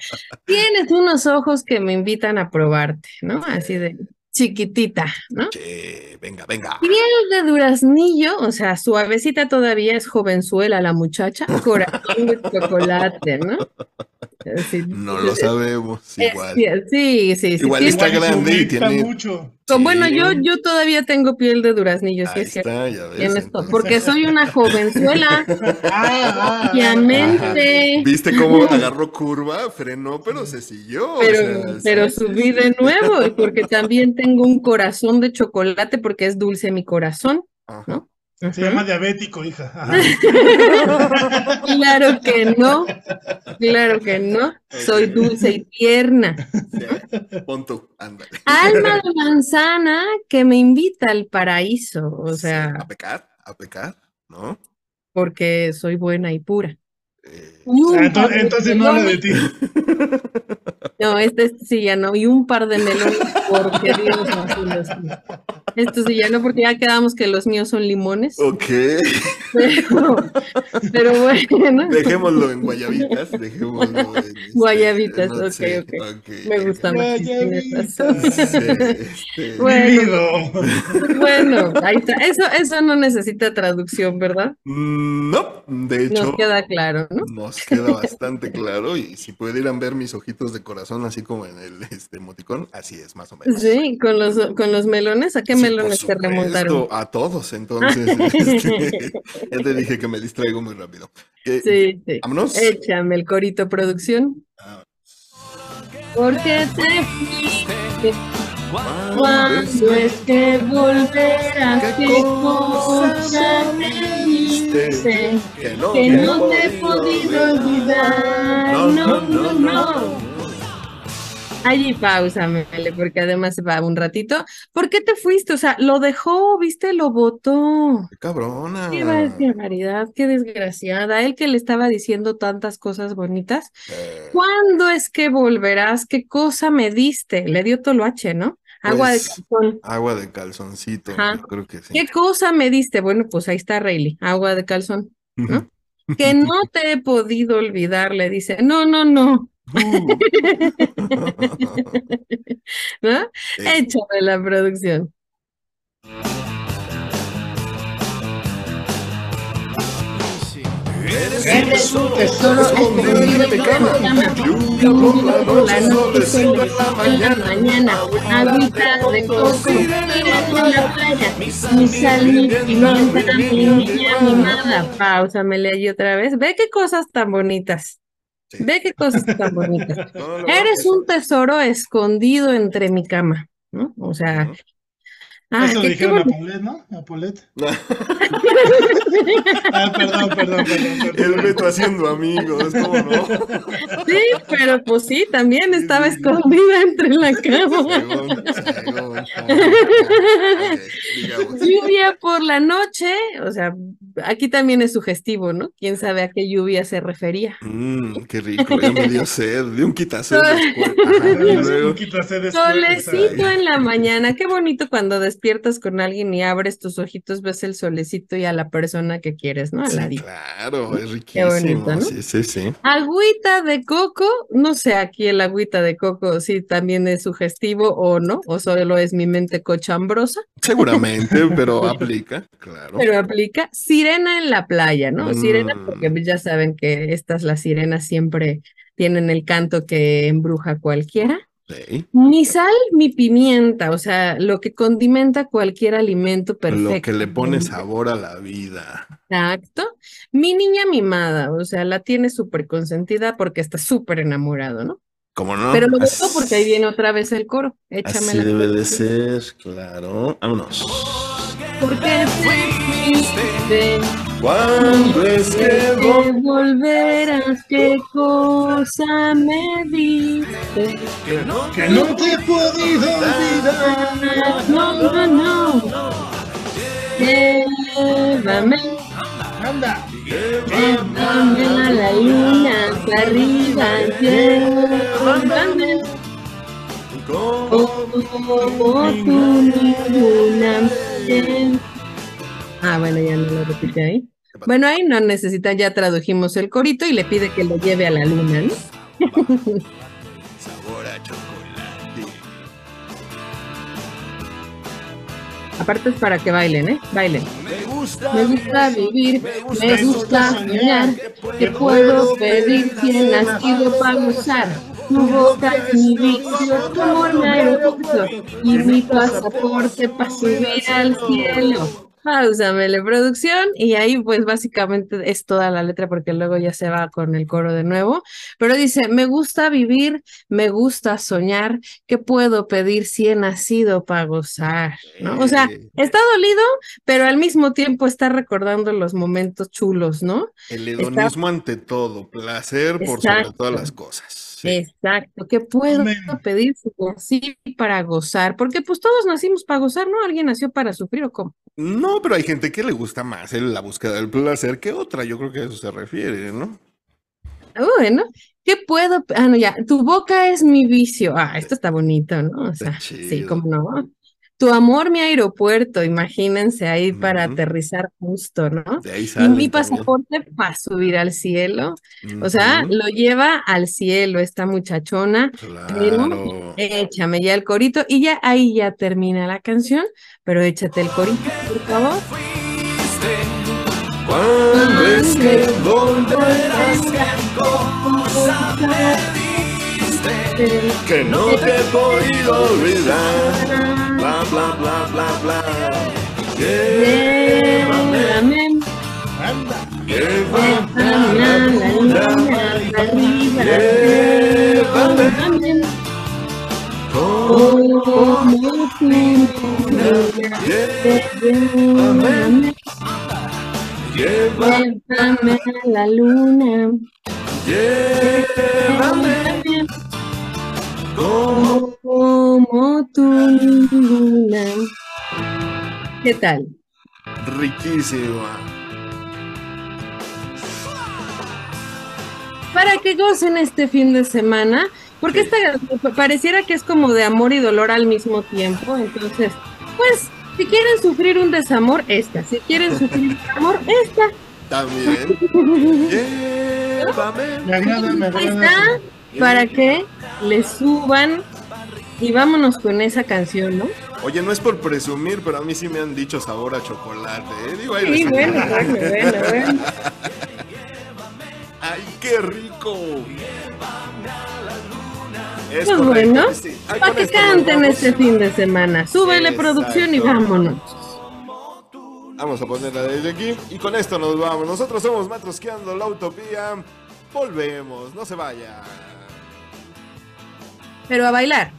S2: Tienes unos ojos que me invitan a probarte, ¿no? Así de chiquitita, ¿no?
S1: Che, venga, venga.
S2: Piel de duraznillo, o sea, suavecita todavía, es jovenzuela la muchacha, corazón de chocolate, ¿no?
S1: No lo sabemos, igual.
S2: Sí, sí, sí.
S1: Igual está grande y tiene...
S3: mucho.
S2: Bueno, yo, yo todavía tengo piel de duraznillo, sí es
S1: está, ya ves,
S2: porque soy una jovenzuela. Ah, ah, obviamente.
S1: ¿Viste cómo agarró curva? Frenó, pero se siguió.
S2: Pero, pero subí de nuevo, porque también tengo un corazón de chocolate, porque es dulce mi corazón, ¿no?
S3: Se llama diabético, hija.
S2: claro que no, claro que no. Soy dulce y tierna.
S1: Punto, ándale.
S2: Alma de manzana que me invita al paraíso, o sea.
S1: a pecar, a pecar, ¿no?
S2: Porque soy buena y pura.
S3: Eh, entonces, no habla de ti.
S2: No, este, este, sí ya no. Y un par de melones porque Dios los Esto sí ya no, porque ya quedamos que los míos son limones.
S1: Ok.
S2: Pero, bueno.
S1: Dejémoslo en guayabitas. Dejémoslo en este,
S2: guayabitas, okay, ok, ok. Me gusta más.
S3: Este, bueno,
S2: bueno, ahí está. Eso, eso no necesita traducción, ¿verdad?
S1: Mm, no, de hecho.
S2: Nos queda claro, ¿no?
S1: Nos queda bastante claro. Y si pudieran ver mis ojitos de corazón, así como en el este, emoticón, así es, más o menos.
S2: Sí, con los, con los melones, ¿a qué melones te remontaron?
S1: A todos, entonces. este, ya te dije que me distraigo muy rápido.
S2: sí, sí. Vámonos. Échame el corito producción. Ah. Porque te fuiste. ¿Cuándo es que volverás? ¿Qué cosa me diste? Que no, te he podido olvidar. No, no, no. Allí pausa, Mele, porque además se va un ratito. ¿Por qué te fuiste? O sea, lo dejó, viste, lo votó.
S1: Qué cabrona.
S2: Qué barbaridad, qué desgraciada. Él que le estaba diciendo tantas cosas bonitas. Eh. ¿Cuándo es que volverás? ¿Qué cosa me diste? Le dio Toloache, ¿no? Agua de pues, calzón.
S1: Agua de calzoncito, creo que sí.
S2: ¿Qué cosa me diste? Bueno, pues ahí está Rayleigh, agua de calzón, ¿no? que no te he podido olvidar, le dice. No, no, no. ¿No? Échame la producción.
S3: Eres un tesoro escondido en mi cama.
S2: Por la noche, en la mañana, agüita de coco, en la playa, mi sal, mi pimienta, mi niña mimada. Pausa, me leí otra vez. Ve qué cosas tan bonitas. Ve qué cosas tan bonitas. Eres un tesoro escondido entre mi cama, ¿no? O sea,
S3: Ah, Eso lo dijeron a Paulette, ¿no? A Paulette. ah, perdón, perdón, perdón,
S1: El Beto haciendo amigos, ¿cómo no?
S2: Sí, pero pues sí, también estaba escondida entre la cama. lluvia por la noche, o sea, aquí también es sugestivo, ¿no? Quién sabe a qué lluvia se refería.
S1: Mmm, qué rico, ya me dio sed, de un quitased
S3: después.
S2: Solecito en la mañana, qué bonito cuando despiertas con alguien y abres tus ojitos, ves el solecito y a la persona que quieres, ¿no?
S1: claro, es riquísimo. Qué bonito, ¿no? Sí, sí, sí.
S2: Agüita de coco, no sé aquí el agüita de coco si también es sugestivo o no, o solo es mi mente cochambrosa.
S1: Seguramente, pero aplica, claro.
S2: Pero aplica. Sirena en la playa, ¿no? Sirena, porque mm. ya saben que estas, las sirenas, siempre tienen el canto que embruja cualquiera. Mi sal, mi pimienta, o sea, lo que condimenta cualquier alimento perfecto.
S1: Lo que le pone sabor a la vida.
S2: Exacto. Mi niña mimada, o sea, la tiene súper consentida porque está súper enamorado, ¿no?
S1: ¿Cómo no?
S2: Pero lo gustó porque ahí viene otra vez el coro. Échame
S1: Así debe de ser, claro. Vámonos.
S2: Porque fuiste
S1: cuando es que
S2: volverás, qué cosa me diste.
S3: Que no, que no te he podido olvidar.
S2: No, no, no. Llévame.
S3: Anda.
S2: Llévame a la luna, hasta arriba, llévame. Como tu luna. Ah, bueno, ya no lo repite ahí. Bueno, ahí no necesita, ya tradujimos el corito y le pide que lo lleve a la luna, ¿no?
S1: Sabor a chocolate.
S2: Aparte es para que bailen, ¿eh? Bailen.
S1: Me gusta,
S2: Me gusta vivir, me gusta soñar, que puedo pedir quien nacido para gozar. Tu boca es mi vicio, tu amor me aeropuerto y mi pasaporte para subir al cielo. Pausamele producción y ahí pues básicamente es toda la letra porque luego ya se va con el coro de nuevo, pero dice, me gusta vivir, me gusta soñar, ¿qué puedo pedir si he nacido para gozar? ¿no? O sea, está dolido, pero al mismo tiempo está recordando los momentos chulos, ¿no?
S1: El hedonismo ante todo, placer por sobre todas las cosas.
S2: Exacto, ¿qué puedo pedir si para gozar? Porque pues todos nacimos para gozar, ¿no? ¿Alguien nació para sufrir o cómo?
S1: No, pero hay gente que le gusta más la búsqueda del placer que otra, yo creo que a eso se refiere, ¿no?
S2: Bueno, ¿qué puedo? Ah, no, ya, tu boca es mi vicio. Ah, esto está bonito, ¿no? O sea, sí, cómo no. Tu amor, mi aeropuerto, imagínense ahí para aterrizar justo, ¿no? y mi pasaporte para subir al cielo. O sea, lo lleva al cielo esta muchachona. Pero échame ya el corito y ya ahí ya termina la canción, pero échate el corito, por favor.
S1: Cuando es que volverás que no te he podido olvidar bla bla bla bla bla. Llévame, anda, llévame a la luna, llévame. Llévame
S2: como tu luna. ¿Qué tal?
S1: Riquísima.
S2: Para que gocen este fin de semana, porque esta pareciera que es como de amor y dolor al mismo tiempo, entonces, pues, si quieren sufrir un desamor, esta, si quieren sufrir un amor, esta.
S1: También.
S3: Llévame.
S2: Está para que le suban y vámonos con esa canción, ¿no?
S1: Oye, no es por presumir, pero a mí sí me han dicho sabor a chocolate. ¿eh?
S2: Digo, sí, bueno, bueno, bueno, bueno.
S1: ¡Ay, qué rico!
S2: Es pues bueno, para que canten este fin de semana. Súbele producción y vámonos.
S1: Vamos a ponerla desde aquí y con esto nos vamos. Nosotros somos Matrosqueando la Utopía. Volvemos, no se vayan.
S2: Pero a bailar.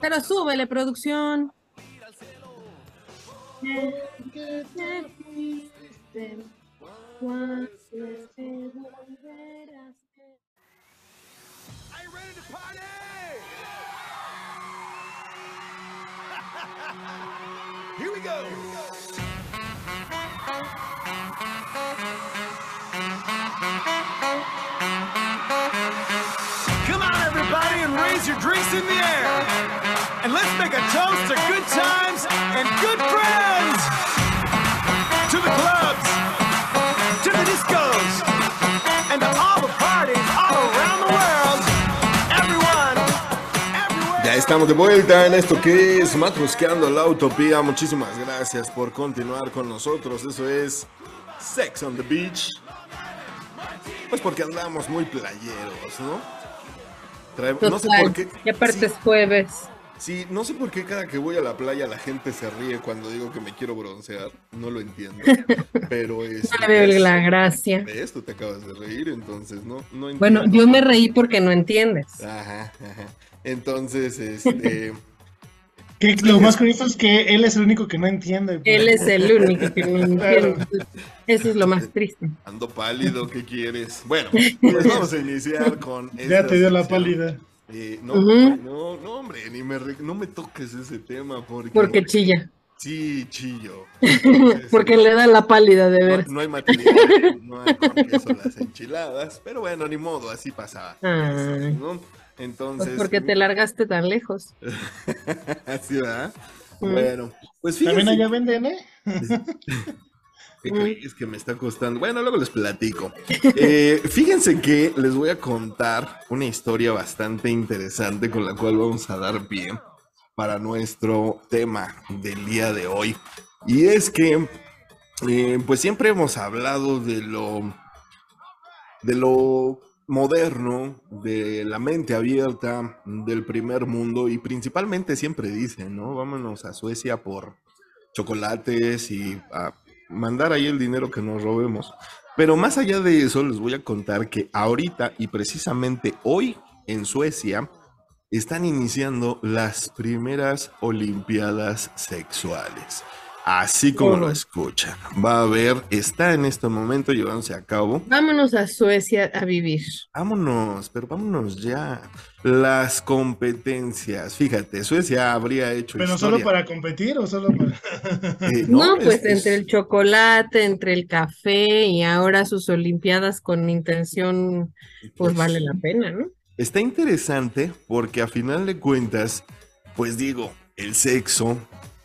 S2: Pero súbele, producción.
S4: Here we go. Come on, everybody, and raise your drinks in the air. And let's make a toast to good times and good friends. To the clubs,
S1: estamos de vuelta en esto que es Matrusqueando la Utopía. Muchísimas gracias por continuar con nosotros. Eso es Sex on the Beach. Pues porque andamos muy playeros, ¿no?
S2: no sé por qué. Y aparte es jueves.
S1: Sí, no sé por qué cada que voy a la playa la gente se ríe cuando digo que me quiero broncear. No lo entiendo. Pero es.
S2: No veo la gracia.
S1: ¿Ves? Tú te acabas de reír, entonces no, no entiendo.
S2: Bueno, yo me reí porque no entiendes.
S1: Ajá, ajá. Entonces, este.
S3: Que lo más curioso es que él es el único que no entiende.
S2: Él es el único que no entiende. Eso es lo más triste.
S1: Ando pálido, ¿qué quieres? Bueno, pues vamos a iniciar con.
S3: Ya te dio la pálida.
S1: Eh, no, no, no, hombre, ni me no me toques ese tema porque.
S2: Porque chilla.
S1: Sí, chillo.
S2: porque le da la pálida de ver.
S1: No, hay material, no hay con queso las enchiladas, pero bueno, ni modo, así pasaba. ¿no? Entonces.
S2: Pues porque te largaste tan lejos.
S1: Así, ¿verdad? Bueno, pues
S3: fíjense. También allá venden, ¿eh?
S1: ¿Qué Es que me está costando. Bueno, luego les platico. Eh, fíjense que les voy a contar una historia bastante interesante con la cual vamos a dar pie para nuestro tema del día de hoy. Y es que, eh, pues siempre hemos hablado de lo, de lo moderno, de la mente abierta, del primer mundo y principalmente siempre dicen, ¿no? Vámonos a Suecia por chocolates y a mandar ahí el dinero que nos robemos. Pero más allá de eso, les voy a contar que ahorita y precisamente hoy en Suecia están iniciando las primeras Olimpiadas sexuales. Así como lo escuchan. Va a haber, está en este momento llevándose a cabo.
S2: Vámonos a Suecia a vivir.
S1: Vámonos, pero vámonos ya. Las competencias. Fíjate, Suecia habría hecho.
S3: ¿Pero solo para competir o solo para.?
S2: Eh, no, pues entre el chocolate, entre el café y ahora sus Olimpiadas con intención, pues, pues vale la pena, ¿no?
S1: Está interesante porque a final de cuentas, pues digo, el sexo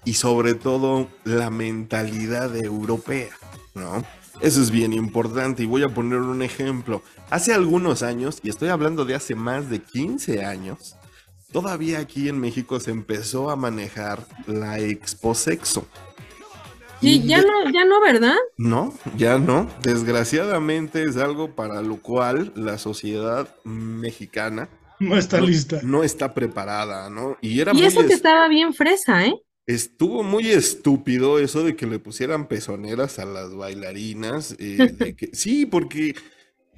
S1: y sobre todo la mentalidad europea, ¿no? Eso es bien importante y voy a poner un ejemplo. Hace algunos años, y estoy hablando de hace más de 15 años, todavía aquí en México se empezó a manejar la exposexo.
S2: Y ya no, ya no, ¿verdad?
S1: No, ya no. Desgraciadamente es algo para lo cual la sociedad mexicana
S3: no está lista.
S1: No está preparada, ¿no?
S2: Y era y eso que estaba bien fresa, ¿eh?
S1: Estuvo muy estúpido eso de que le pusieran pezoneras a las bailarinas. Eh, sí, porque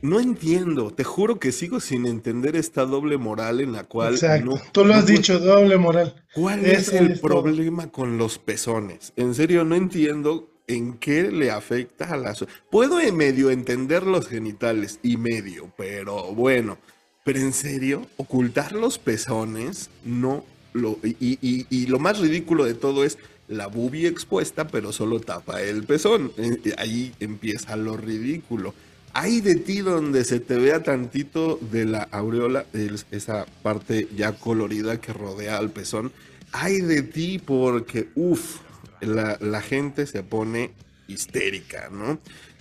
S1: no entiendo, te juro que sigo sin entender esta doble moral en la cual...
S3: Exacto, tú lo has dicho, doble moral.
S1: ¿Cuál es, el problema con los pezones? En serio, no entiendo en qué le afecta a la... Puedo en medio entender los genitales y medio, pero bueno, pero en serio, ocultar los pezones no y, lo más ridículo de todo es la bubi expuesta, pero solo tapa el pezón. Eh, eh, ahí empieza lo ridículo. Hay de ti donde se te vea tantito de la aureola, esa parte ya colorida que rodea al pezón. Hay de ti porque, uff, la, la, gente se pone histérica, ¿no?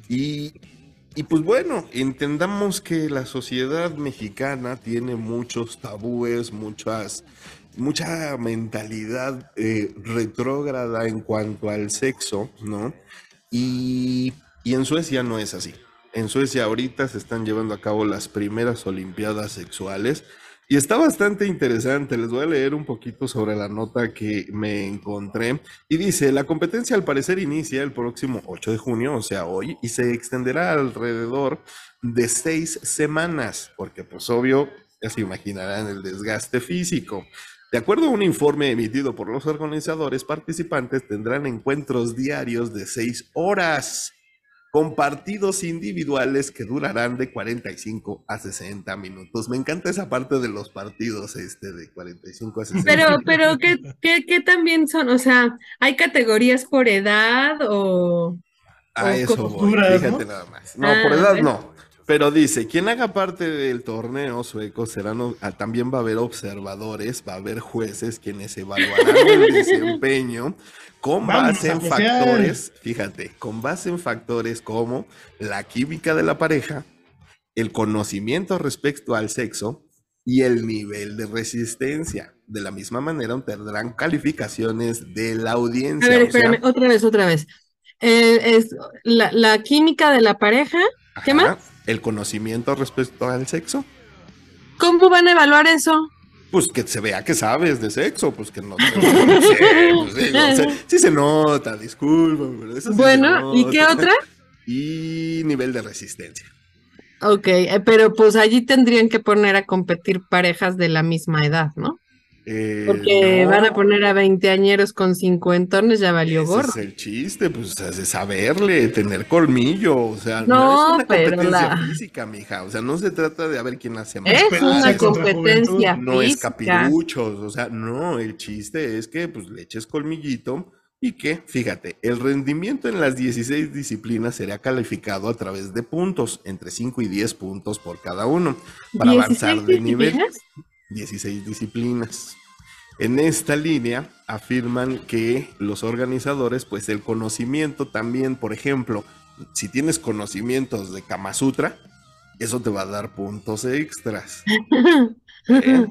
S1: Y, y pues bueno, entendamos que la sociedad mexicana tiene muchos tabúes, muchas mucha mentalidad eh, retrógrada en cuanto al sexo, ¿no? Y, y, en Suecia no es así. En Suecia ahorita se están llevando a cabo las primeras Olimpiadas sexuales y está bastante interesante. Les voy a leer un poquito sobre la nota que me encontré. Y dice, la competencia al parecer inicia el próximo 8 de junio, o sea, hoy, y se extenderá alrededor de seis semanas, porque pues obvio, ya se imaginarán el desgaste físico. De acuerdo a un informe emitido por los organizadores, participantes tendrán encuentros diarios de seis horas con partidos individuales que durarán de 45 a 60 minutos. Me encanta esa parte de los partidos este de 45 a 60
S2: Pero, pero ¿qué, qué, qué también son? O sea, ¿hay categorías por edad o...?
S1: A eso voy, fíjate nada más. No, por ah, edad no. Pero dice, quien haga parte del torneo sueco serán, ah, también va a haber observadores, va a haber jueces quienes evaluarán el desempeño con base en factores, fíjate, con base en factores como la química de la pareja, el conocimiento respecto al sexo y el nivel de resistencia. de la misma manera tendrán calificaciones de la audiencia.
S2: A ver, espérame, otra vez, otra vez. Eh, es la, química de la pareja. ¿Qué más?
S1: El conocimiento respecto al sexo.
S2: ¿Cómo van a evaluar eso?
S1: Pues que se vea que sabes de sexo, pues que no. sé, sí se nota, disculpa.
S2: bueno, ¿y qué otra?
S1: Y nivel de resistencia.
S2: Ok, eh, pero pues allí tendrían que poner a competir parejas de la misma edad, ¿no? Eh, Porque van a poner a veinteañeros con cincuentones, ya valió gorro.
S1: es el chiste, pues de saberle, tener colmillo, o sea, no, es una competencia física, mija, o sea, no se trata de a ver quién hace
S2: más. Es una competencia
S1: No es capiruchos, o sea, no, el chiste es que pues le eches colmillito y que, fíjate, el rendimiento en las 16 disciplinas sería calificado a través de puntos, entre 5 y 10 puntos por cada uno, para avanzar de nivel. 16 disciplinas. En esta línea afirman que los organizadores, pues el conocimiento también, por ejemplo, si tienes conocimientos de Kama Sutra, eso te va a dar puntos extras. ¿Eh?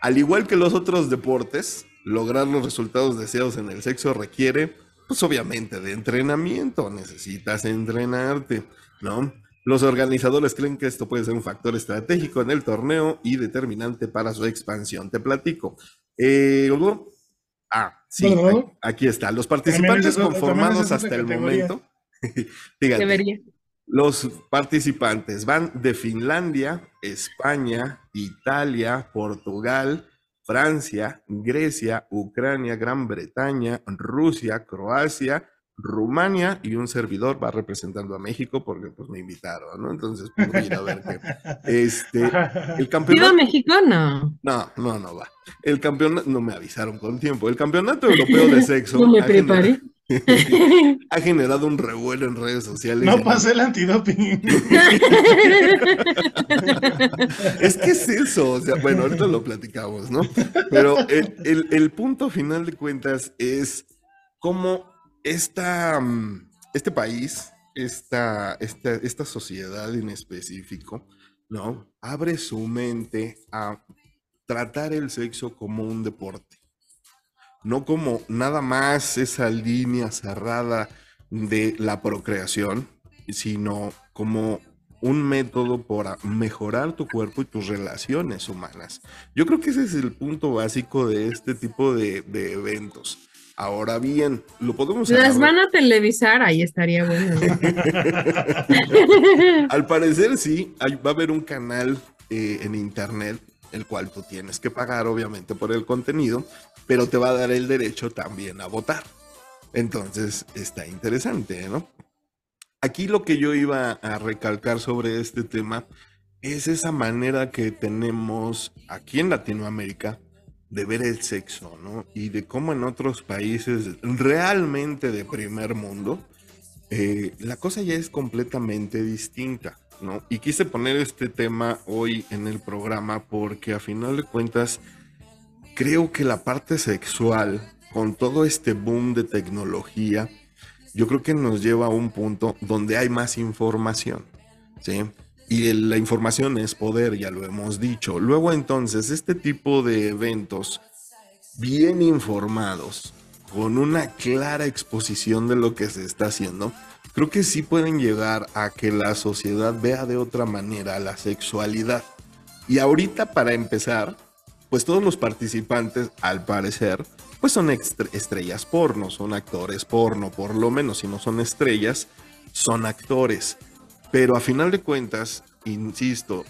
S1: Al igual que los otros deportes, lograr los resultados deseados en el sexo requiere, pues obviamente, de entrenamiento. Necesitas entrenarte, ¿no? Los organizadores creen que esto puede ser un factor estratégico en el torneo y determinante para su expansión. Te platico. Eh, ah, sí, aquí está. Los participantes conformados hasta el momento. Fíjate, los participantes van de Finlandia, España, Italia, Portugal, Francia, Grecia, Ucrania, Gran Bretaña, Rusia, Croacia, Rumania y un servidor va representando a México porque pues me invitaron, ¿no? Entonces, pues voy a ir a ver qué. Este, el campeonato.
S2: a México? No.
S1: No, no, no va. El campeonato, no me avisaron con tiempo. El campeonato europeo de sexo.
S2: No me preparé.
S1: ha generado un revuelo en redes sociales.
S3: No pasé el antidoping.
S1: es que es eso, o sea, bueno, ahorita lo platicamos, ¿no? Pero el, el, el punto final de cuentas es cómo esta, mm, este país, esta, esta, esta sociedad en específico, ¿no? Abre su mente a tratar el sexo como un deporte, no como nada más esa línea cerrada de la procreación, sino como un método para mejorar tu cuerpo y tus relaciones humanas. Yo creo que ese es el punto básico de este tipo de, de eventos. Ahora bien, lo podemos
S2: Las van a televisar, ahí estaría bueno.
S1: Al parecer sí, va a haber un canal eh, en internet, el cual tú tienes que pagar obviamente por el contenido, pero te va a dar el derecho también a votar. Entonces está interesante, ¿no? Aquí lo que yo iba a recalcar sobre este tema es esa manera que tenemos aquí en Latinoamérica de ver el sexo, ¿no? Y de cómo en otros países realmente de primer mundo, eh, la cosa ya es completamente distinta, ¿no? Y quise poner este tema hoy en el programa porque a final de cuentas creo que la parte sexual, con todo este boom de tecnología, yo creo que nos lleva a un punto donde hay más información, ¿sí? Y la información es poder, ya lo hemos dicho. Luego entonces, este tipo de eventos bien informados, con una clara exposición de lo que se está haciendo, creo que sí pueden llegar a que la sociedad vea de otra manera la sexualidad. Y ahorita para empezar, pues todos los participantes, al parecer, pues son estrellas porno, son actores porno, por lo menos si no son estrellas, son actores. Pero a final de cuentas, insisto,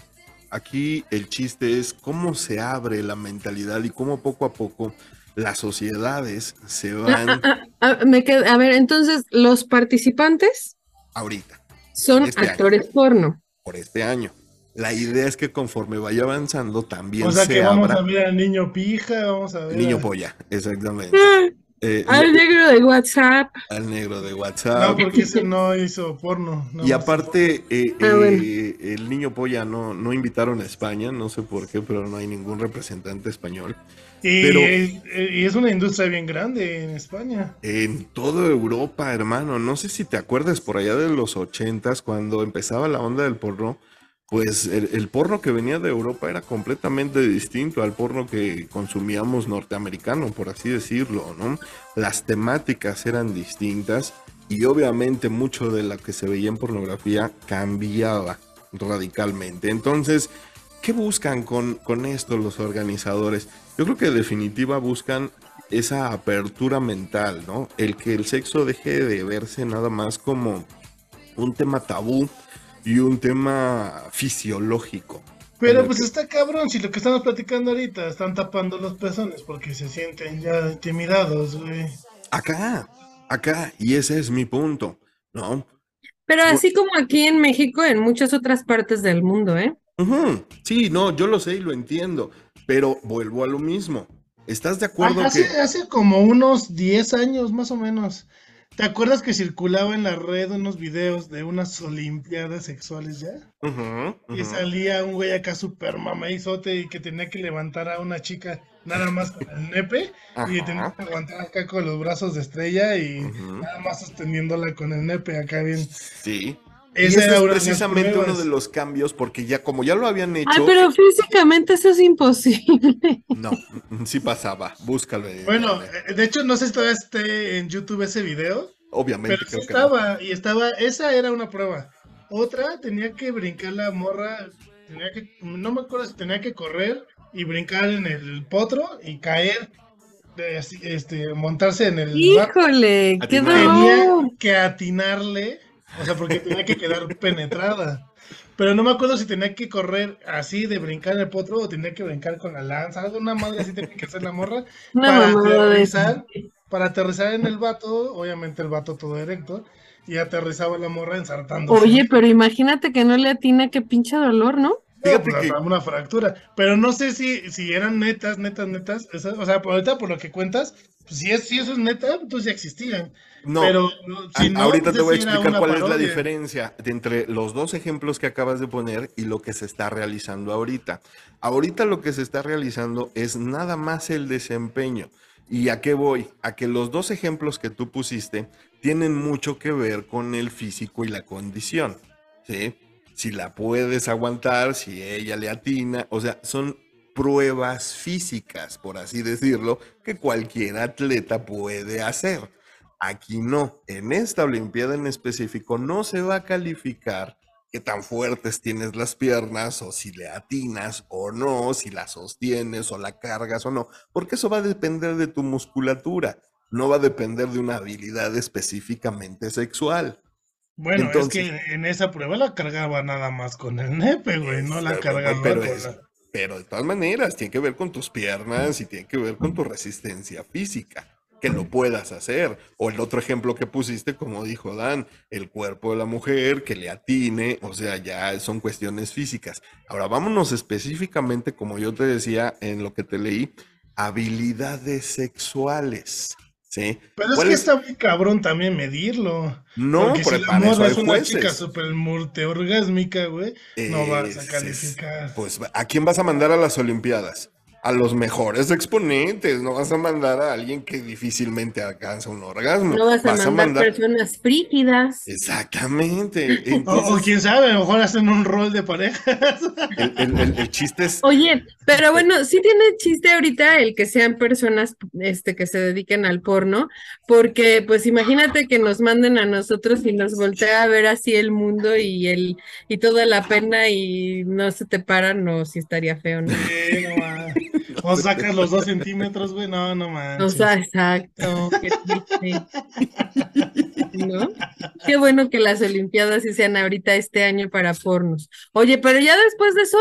S1: aquí el chiste es cómo se abre la mentalidad y cómo poco a poco las sociedades se ah, van.
S2: Ah, ah, me a ver, entonces, los participantes.
S1: Ahorita.
S2: Son este actores porno.
S1: Por este año. La idea es que conforme vaya avanzando también. O
S3: sea que vamos a ver al niño pija, vamos a ver.
S1: Niño polla, exactamente.
S2: Eh, al negro de WhatsApp.
S1: Al negro de WhatsApp.
S3: No, porque ese no hizo porno.
S1: y aparte, eh, ah, eh, el niño polla no, no invitaron a España, no sé por qué, pero no hay ningún representante español.
S3: Y, y, es una industria bien grande en España.
S1: En toda Europa, hermano. No sé si te acuerdas por allá de los ochentas, cuando empezaba la onda del porno pues el, porno que venía de Europa era completamente distinto al porno que consumíamos norteamericano, por así decirlo, ¿no? Las temáticas eran distintas y obviamente mucho de lo que se veía en pornografía cambiaba radicalmente. Entonces, ¿qué buscan con, con esto los organizadores? Yo creo que en definitiva buscan esa apertura mental, ¿no? El que el sexo deje de verse nada más como un tema tabú y un tema fisiológico.
S3: Pero pues está cabrón, si lo que estamos platicando ahorita están tapando los pezones porque se sienten ya intimidados, güey.
S1: Acá, acá, y ese es mi punto, ¿no?
S2: Pero así como aquí en México, en muchas otras partes del mundo, ¿eh?
S1: Sí, no, yo lo sé y lo entiendo, pero vuelvo a lo mismo. ¿Estás de acuerdo
S3: hace, que... Hace como unos 10 años más o menos, ¿Te acuerdas que circulaba en la red unos videos de unas olimpiadas sexuales ya? Y salía un güey acá súper mameizote y que tenía que levantar a una chica nada más con el nepe y tenía que aguantar acá con los brazos de estrella y nada más sosteniéndola con el nepe acá bien.
S1: Sí. Ese es precisamente uno de los cambios, porque ya como ya lo habían hecho.
S2: Ah, pero físicamente eso es imposible.
S1: No, sí pasaba, búscalo.
S3: Bueno, eh, de hecho no sé si todavía esté en YouTube ese video.
S1: Obviamente.
S3: Pero estaba, y estaba, esa era una prueba. Otra tenía que brincar la morra, tenía que, no me acuerdo si tenía que correr y brincar en el potro y caer este, montarse en el.
S2: Híjole, qué
S3: Tenía que atinarle o sea, porque tenía que quedar penetrada. Pero no me acuerdo si tenía que correr así de brincar en el potro o tenía que brincar con la lanza. Algo, una madre así tenía que hacer la morra. para aterrizar, para aterrizar en el vato, obviamente el vato todo erecto, y aterrizaba la morra ensartando.
S2: Oye, pero imagínate que no le atina qué pinche dolor, ¿no?
S3: Fíjate que... una fractura. Pero no sé si, si eran netas, netas, netas. o sea, ahorita por lo que cuentas, pues si, es, si eso es neta, entonces ya existían. No, pero si no,
S1: ahorita te voy a explicar cuál es la diferencia entre los dos ejemplos que acabas de poner y lo que se está realizando ahorita. Ahorita lo que se está realizando es nada más el desempeño. ¿Y a qué voy? A que los dos ejemplos que tú pusiste tienen mucho que ver con el físico y la condición. ¿sí? Si la puedes aguantar, si ella le atina, o sea, son pruebas físicas, por así decirlo, que cualquier atleta puede hacer. Aquí no, en esta Olimpiada en específico no se va a calificar qué tan fuertes tienes las piernas o si le atinas o no, si la sostienes o la cargas o no, porque eso va a depender de tu musculatura, no va a depender de una habilidad específicamente sexual.
S3: Bueno, es que en esa prueba la cargaba nada más con el nepe, güey, no la cargaba pero con la...
S1: Pero de todas maneras, tiene que ver con tus piernas y tiene que ver con tu resistencia física, que lo puedas hacer. O el otro ejemplo que pusiste, como dijo Dan, el cuerpo de la mujer, que le atine, o sea, ya son cuestiones físicas. Ahora, vámonos específicamente, como yo te decía en lo que te leí, habilidades sexuales.
S3: Pero es que está muy cabrón también medirlo.
S1: No,
S3: porque si la morra es una chica súper multiorgásmica, güey, no vas a calificar.
S1: pues, ¿a quién vas a mandar a las Olimpiadas? A los mejores exponentes, no vas a mandar a alguien que difícilmente alcanza un orgasmo.
S2: No vas a, mandar, personas frígidas.
S1: Exactamente.
S3: o, quién sabe, a lo mejor hacen un rol de parejas.
S1: El, chiste es...
S2: Oye, pero bueno, sí tiene chiste ahorita el que sean personas este, que se dediquen al porno, porque pues imagínate que nos manden a nosotros y nos voltea a ver así el mundo y el y toda la pena y no se te paran, no, si estaría feo, ¿no?
S3: O sacas los dos centímetros, güey, no, no manches.
S2: O sea, exacto, qué triste. ¿No? Qué bueno que las Olimpiadas sí sean ahorita este año para pornos. Oye, pero ya después de eso,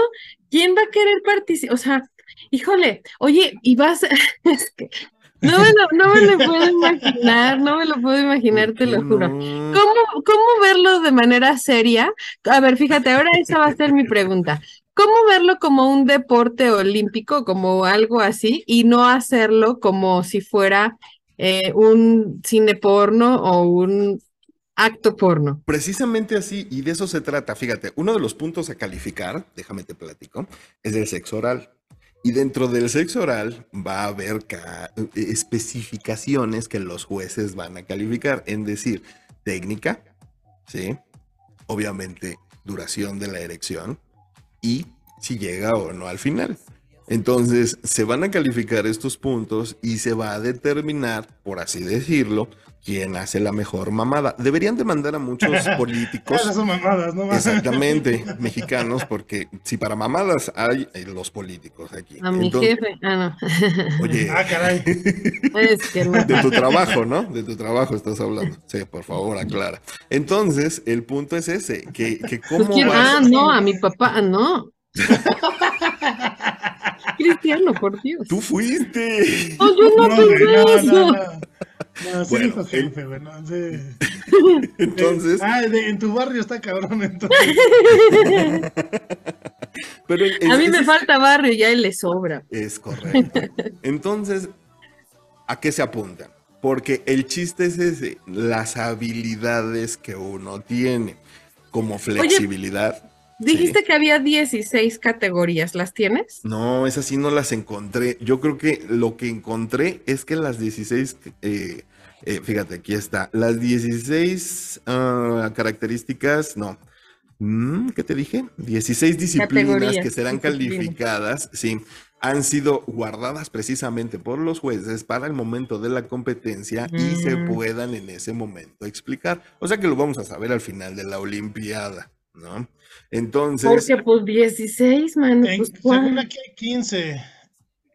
S2: ¿quién va a querer participar? O sea, híjole, oye, y vas, es que no me, lo, no me lo puedo imaginar, no me lo puedo imaginar, te lo juro. ¿Cómo, ¿Cómo verlo de manera seria? A ver, fíjate, ahora esa va a ser mi pregunta. ¿Cómo verlo como un deporte olímpico, como algo así, y no hacerlo como si fuera eh, un cine porno o un acto porno?
S1: Precisamente así, y de eso se trata. Fíjate, uno de los puntos a calificar, déjame te platico, es el sexo oral. Y dentro del sexo oral va a haber especificaciones que los jueces van a calificar, en decir, técnica, ¿sí? Obviamente, duración de la erección, y si llega o no al final. Entonces, se van a calificar estos puntos y se va a determinar, por así decirlo, quién hace la mejor mamada. Deberían de mandar a muchos políticos.
S3: son mamadas, ¿no?
S1: Exactamente, mexicanos, porque si para mamadas hay eh, los políticos aquí.
S2: A mi jefe, ah,
S1: no. Oye.
S3: Ah, caray.
S2: Es que no.
S1: De tu trabajo, ¿no? De tu trabajo estás hablando. Sí, por favor, aclara. Entonces, el punto es ese, que, que cómo
S2: pues, Ah, no, a mi papá, no. Cristiano, por Dios.
S1: Tú fuiste.
S2: No, yo no, no eso.
S3: No, sí bueno, jefe, bueno, sí.
S1: entonces.
S3: Ah, en tu barrio está cabrón, entonces.
S2: Pero a mí me falta barrio y a él le sobra.
S1: Es correcto. Entonces, ¿a qué se apunta? Porque el chiste es ese, las habilidades que uno tiene, como flexibilidad.
S2: Dijiste que había 16 categorías, ¿las tienes?
S1: No, esas sí no las encontré. Yo creo que lo que encontré es que las 16, eh, eh, fíjate, aquí está, las 16 ah, características, no. Mm, ¿Qué te dije? 16 disciplinas que serán calificadas, sí, han sido guardadas precisamente por los jueces para el momento de la competencia y se mm. puedan en ese momento explicar. O sea que lo vamos a saber al final de la Olimpiada, ¿no? Entonces.
S2: Porque pues 16, man. Pues,
S3: según aquí hay 15.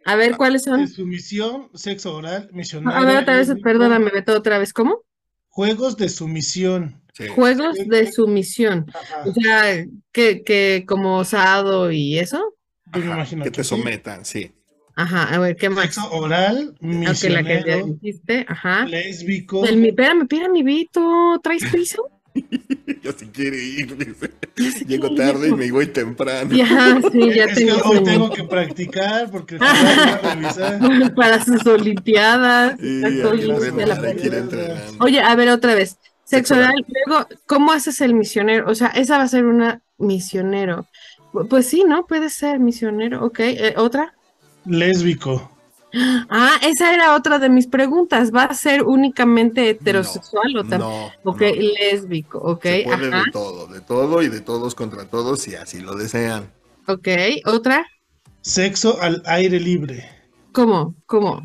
S2: A ver, ¿cuáles son?
S3: Sumisión, sexo oral, misionario.
S2: A ver, otra vez, perdóname, Beto, otra vez, ¿cómo?
S3: Juegos de sumisión.
S2: Juegos de sumisión. O sea, que, que como osado y eso.
S1: Pues que te sometan, sí.
S2: Ajá, a ver, ¿qué más?
S3: Sexo oral, misionero,
S2: la que ya dijiste, ajá.
S3: Lésbico.
S2: El, espérame, espérame, Vito, ¿traes prisa?
S1: Yo sí quiero ir, Llego tarde y me voy temprano.
S2: Ya, sí, ya
S3: es tengo que hoy tengo que practicar porque
S2: para sus olimpiadas. Oye, a ver otra vez. Sexual, luego, ¿cómo haces el misionero? O sea, esa va a ser una misionero. Pues sí, ¿no? Puede ser misionero, ok. Eh, ¿Otra?
S3: Lésbico.
S2: Ah, esa era otra de mis preguntas. ¿Va a ser únicamente heterosexual o también? No, ok, lésbico, ok.
S1: Se puede de todo, de todo y de todos contra todos si así lo desean.
S2: Ok, ¿otra?
S3: Sexo al aire libre.
S2: ¿Cómo? ¿Cómo?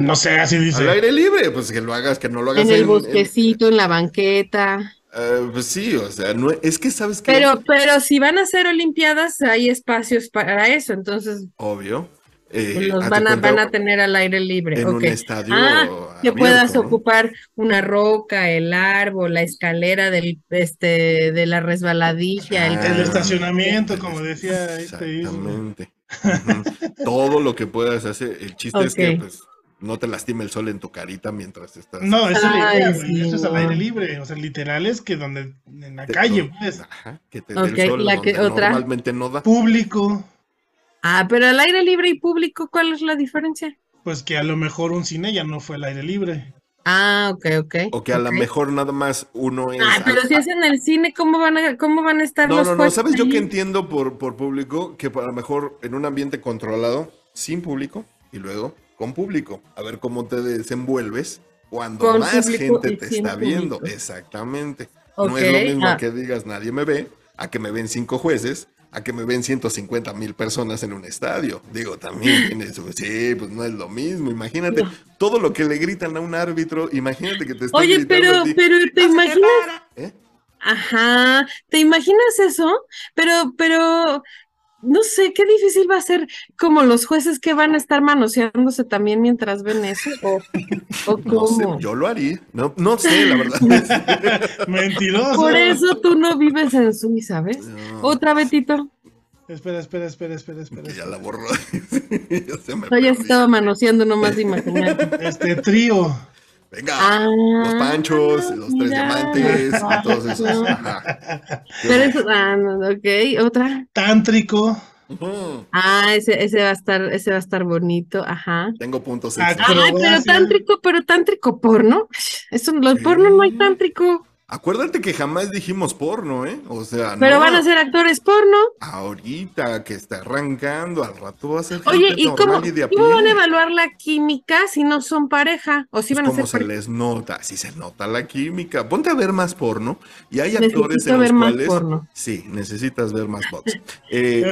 S3: No sé, así dice.
S1: Al aire libre, pues que lo hagas, que no lo hagas
S2: en el bosquecito, en, la banqueta.
S1: Eh, pues sí, o sea, no, es que sabes que.
S2: Pero, pero si van a ser Olimpiadas, hay espacios para eso, entonces.
S1: Obvio.
S2: Eh, los van a, van a tener al aire libre.
S1: En un estadio.
S2: Ah, que puedas ocupar una roca, el árbol, la escalera del, este, de la resbaladilla.
S3: el, estacionamiento, como decía
S1: este Exactamente. Todo lo que puedas hacer. El chiste es que pues, no te lastime el sol en tu carita mientras estás.
S3: No, eso, es al aire libre. O sea, literal es que donde en la calle, pues.
S1: Ajá, que te dé el sol la que, otra. normalmente no da.
S3: Público.
S2: Ah, pero al aire libre y público, ¿cuál es la diferencia?
S3: Pues que a lo mejor un cine ya no fue al aire libre.
S2: Ah, ok, ok.
S1: O que a lo mejor nada más uno es.
S2: Ah, pero si es en el cine, ¿cómo van a, cómo van a estar
S1: no,
S2: los
S1: No, no, no, ¿sabes yo que entiendo por, por público? Que a lo mejor en un ambiente controlado, sin público, y luego con público. A ver cómo te desenvuelves cuando más gente te está viendo. Exactamente. No es lo mismo ah. que digas nadie me ve, a que me ven cinco jueces a que me ven 150 mil personas en un estadio. Digo, también tiene su... Sí, pues no es lo mismo. Imagínate todo lo que le gritan a un árbitro. Imagínate que te están
S2: Oye, pero, pero te imaginas... ¿Eh? Ajá, ¿te imaginas eso? Pero, pero no sé, qué difícil va a ser como los jueces que van a estar manoseándose también mientras ven eso, o, o cómo.
S1: yo lo haría, no, no sé, la verdad.
S3: Mentiroso.
S2: Por eso tú no vives en Suiza, ¿ves? Otra, Betito.
S3: Espera, espera, espera, espera, espera.
S1: ya la borró.
S2: ya se me ya se estaba manoseando nomás de imaginar.
S3: Este trío.
S1: Venga, ah, los panchos, los tres diamantes, todos esos.
S2: Pero eso, ah, ok, otra.
S3: Tántrico.
S2: Ah, ese, ese va a estar, ese va a estar bonito, ajá.
S1: Tengo puntos
S2: Ah, pero tántrico, pero tántrico porno. Eso, los porno no hay tántrico.
S1: Acuérdate que jamás dijimos porno, ¿eh? O sea,
S2: Pero van a ser actores porno.
S1: Ahorita que está arrancando, al rato va a ser.
S2: Oye, ¿y cómo, van a evaluar la química si no son pareja? ¿O si
S1: pues
S2: van a
S1: ser
S2: se
S1: les nota? Si se nota la química. Ponte a ver más porno y hay actores en los cuales. Sí, necesitas ver más box. Eh,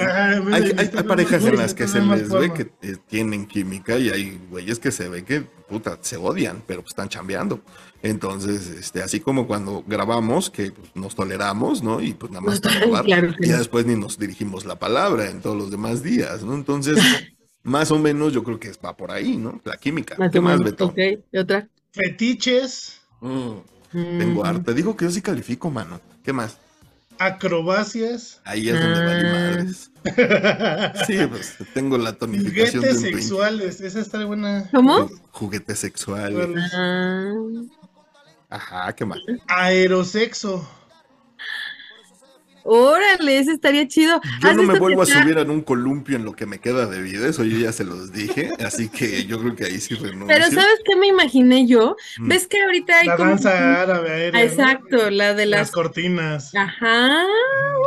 S1: hay, hay, parejas en las que se les ve que eh, tienen química y hay güeyes que se ve que puta, se odian, pero pues están chambeando. Entonces, este, así como cuando grabamos, que pues, nos toleramos, ¿no? Y pues nada más para grabar, y ya después ni nos dirigimos la palabra en todos los demás días, ¿no? Entonces, más o menos yo creo que va por ahí, ¿no? La química. ¿Qué más, Beto?
S2: Ok, ¿y otra?
S3: Fetiches.
S1: Mm, tengo mm. arte. Digo que yo sí califico, mano. ¿Qué más?
S3: Acrobacias.
S1: Ahí es donde vale ah. madres. Sí, pues tengo la tonificación
S3: Juguetes sexuales, esa está buena.
S2: ¿Cómo?
S1: Juguetes sexuales. Ah. Ajá, qué mal.
S3: Aerosexo.
S2: Órale, ese estaría chido.
S1: Yo no me vuelvo a subir en un columpio en lo que me queda de vida, eso yo ya se los dije, así que yo creo que ahí sí renuncio.
S2: Pero ¿sabes qué me imaginé yo? mm. ¿Ves que ahorita hay
S3: La danza árabe aérea,
S2: Exacto, la de las...
S3: las cortinas.
S2: Ajá,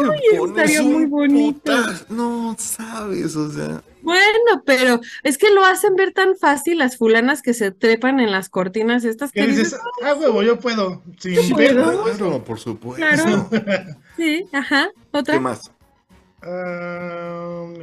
S2: uy, eso estaría muy bonito.
S1: No, sabes, o sea...
S2: Bueno, pero es que lo hacen ver tan fácil las fulanas que se trepan en las cortinas estas
S3: que dices, ah, huevo, yo puedo. Sí,
S1: puedo? por supuesto. Claro.
S2: Sí, ajá. ¿Otra?
S1: ¿Qué más?
S3: Uh,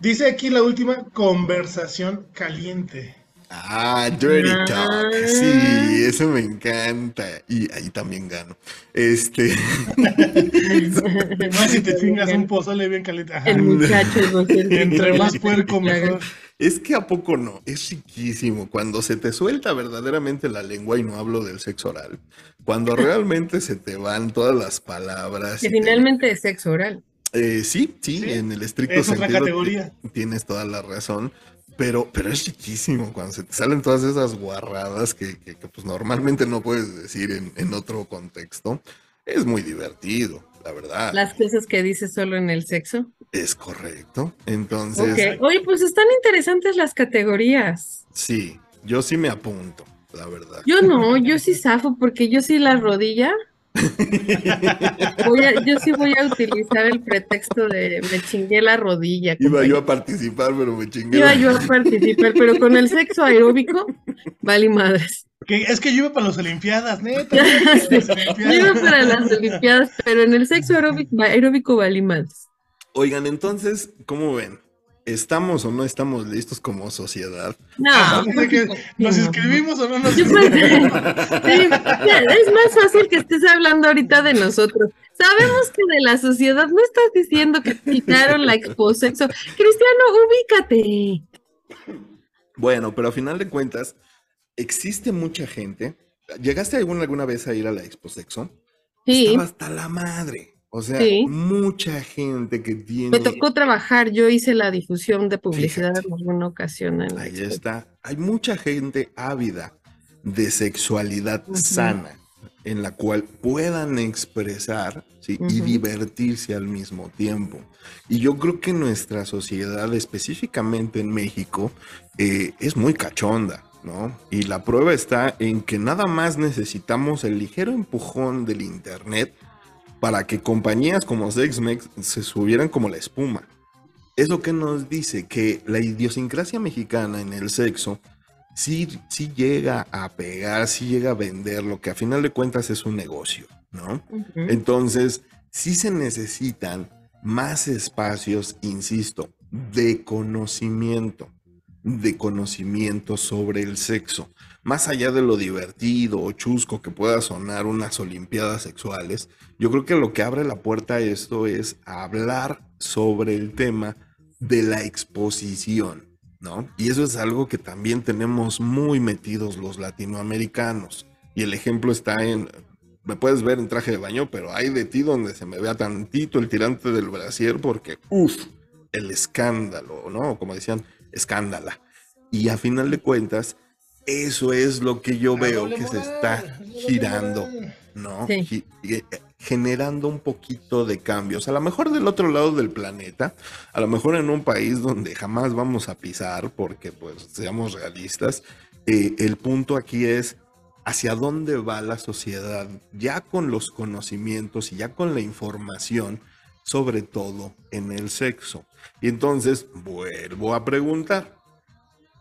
S3: dice aquí la última conversación caliente.
S1: Ah, Dirty Talk. Sí, eso me encanta. Y ahí también gano. Este.
S3: más si te chingas un pozole bien caliente.
S2: El muchacho
S3: Entre más puerco, mejor.
S1: Es que a poco no, es riquísimo. Cuando se te suelta verdaderamente la lengua, y no hablo del sexo oral, cuando realmente se te van todas las palabras.
S2: Que finalmente es sexo oral.
S1: Eh, sí, sí, en el estricto es sentido. Categoría. Tienes toda la razón. Pero, pero es chiquísimo cuando se te salen todas esas guarradas que, pues normalmente no puedes decir en, otro contexto. Es muy divertido, la verdad.
S2: Las cosas que dices solo en el sexo.
S1: Es correcto. Entonces.
S2: Oye, pues están interesantes las categorías.
S1: Sí, yo sí me apunto, la verdad.
S2: Yo no, yo sí zafo porque yo sí la rodilla yo sí voy a utilizar el pretexto de me chingué la rodilla.
S1: Iba yo a participar, pero me chingué.
S2: Iba yo a participar, pero con el sexo aeróbico, vale madres.
S3: Es que yo iba para las Olimpiadas, neta.
S2: Yo iba para las Olimpiadas, pero en el sexo aeróbico, aeróbico vale madres.
S1: Oigan, entonces, ¿cómo ven? ¿Estamos o no estamos listos como sociedad?
S2: No.
S3: ¿Nos inscribimos o no nos
S2: inscribimos? es más fácil que estés hablando ahorita de nosotros. Sabemos que de la sociedad no estás diciendo que quitaron la exposexo. Cristiano, ubícate.
S1: Bueno, pero a final de cuentas, existe mucha gente. ¿Llegaste alguna, alguna vez a ir a la exposexo?
S2: Sí.
S1: Estaba hasta la madre. O sea, mucha gente que tiene.
S2: Me tocó trabajar, yo hice la difusión de publicidad en alguna ocasión.
S1: Ahí está. Hay mucha gente ávida de sexualidad sana en la cual puedan expresar y divertirse al mismo tiempo. Y yo creo que nuestra sociedad, específicamente en México, eh, es muy cachonda. ¿No? Y la prueba está en que nada más necesitamos el ligero empujón del Internet para que compañías como Sexmex se subieran como la espuma. Eso que nos dice que la idiosincrasia mexicana en el sexo sí, sí llega a pegar, sí llega a vender, lo que a final de cuentas es un negocio, ¿no? Entonces, sí se necesitan más espacios, insisto, de conocimiento, de conocimiento sobre el sexo más allá de lo divertido o chusco que pueda sonar unas olimpiadas sexuales, yo creo que lo que abre la puerta a esto es hablar sobre el tema de la exposición, ¿no? Y eso es algo que también tenemos muy metidos los latinoamericanos. Y el ejemplo está en, me puedes ver en traje de baño, pero hay de ti donde se me vea tantito el tirante del brasier porque, uff, el escándalo, ¿no? Como decían, escándala. Y a final de cuentas, eso es lo que yo veo que se está girando, ¿no? Eh, generando un poquito de cambios. A lo mejor del otro lado del planeta, a lo mejor en un país donde jamás vamos a pisar, porque pues seamos realistas, eh, el punto aquí es hacia dónde va la sociedad ya con los conocimientos y ya con la información, sobre todo en el sexo. Y entonces vuelvo a preguntar,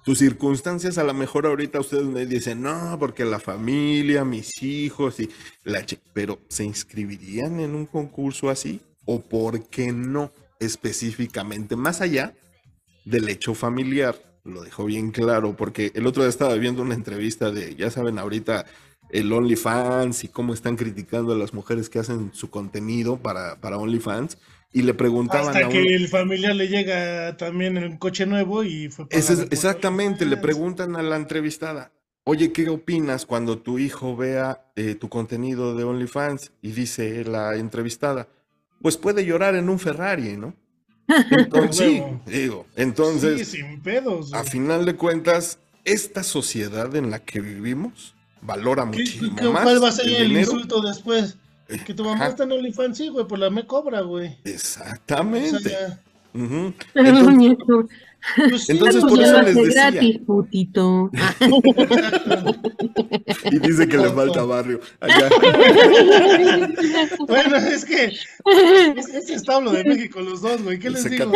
S1: tus circunstancias a lo mejor ahorita ustedes me dicen, no, porque la familia, mis hijos y la pero ¿se inscribirían en un concurso así? ¿O por qué no específicamente? Más allá del hecho familiar, lo dejó bien claro, porque el otro día estaba viendo una entrevista de, ya saben, ahorita el OnlyFans y cómo están criticando a las mujeres que hacen su contenido para, para OnlyFans y le preguntaban
S3: Hasta que el familiar le llega también en un coche nuevo y fue
S1: exactamente, le preguntan a la entrevistada, oye, ¿qué opinas cuando tu hijo vea eh, tu contenido de OnlyFans? Y dice la entrevistada, pues puede llorar en un Ferrari, ¿no? Entonces, sí, digo, entonces,
S3: sin pedos,
S1: a final de cuentas, esta sociedad en la que vivimos valora muchísimo más.
S3: ¿Cuál va a ser el insulto después? Que tu mamá está en OnlyFans, sí, güey, pues la me cobra, güey.
S1: Exactamente. Entonces, entonces por eso les decía. Gratis,
S2: putito.
S1: y dice que le falta barrio. Allá.
S3: bueno, es que es, es, establo de México los dos, güey. ¿Qué les digo?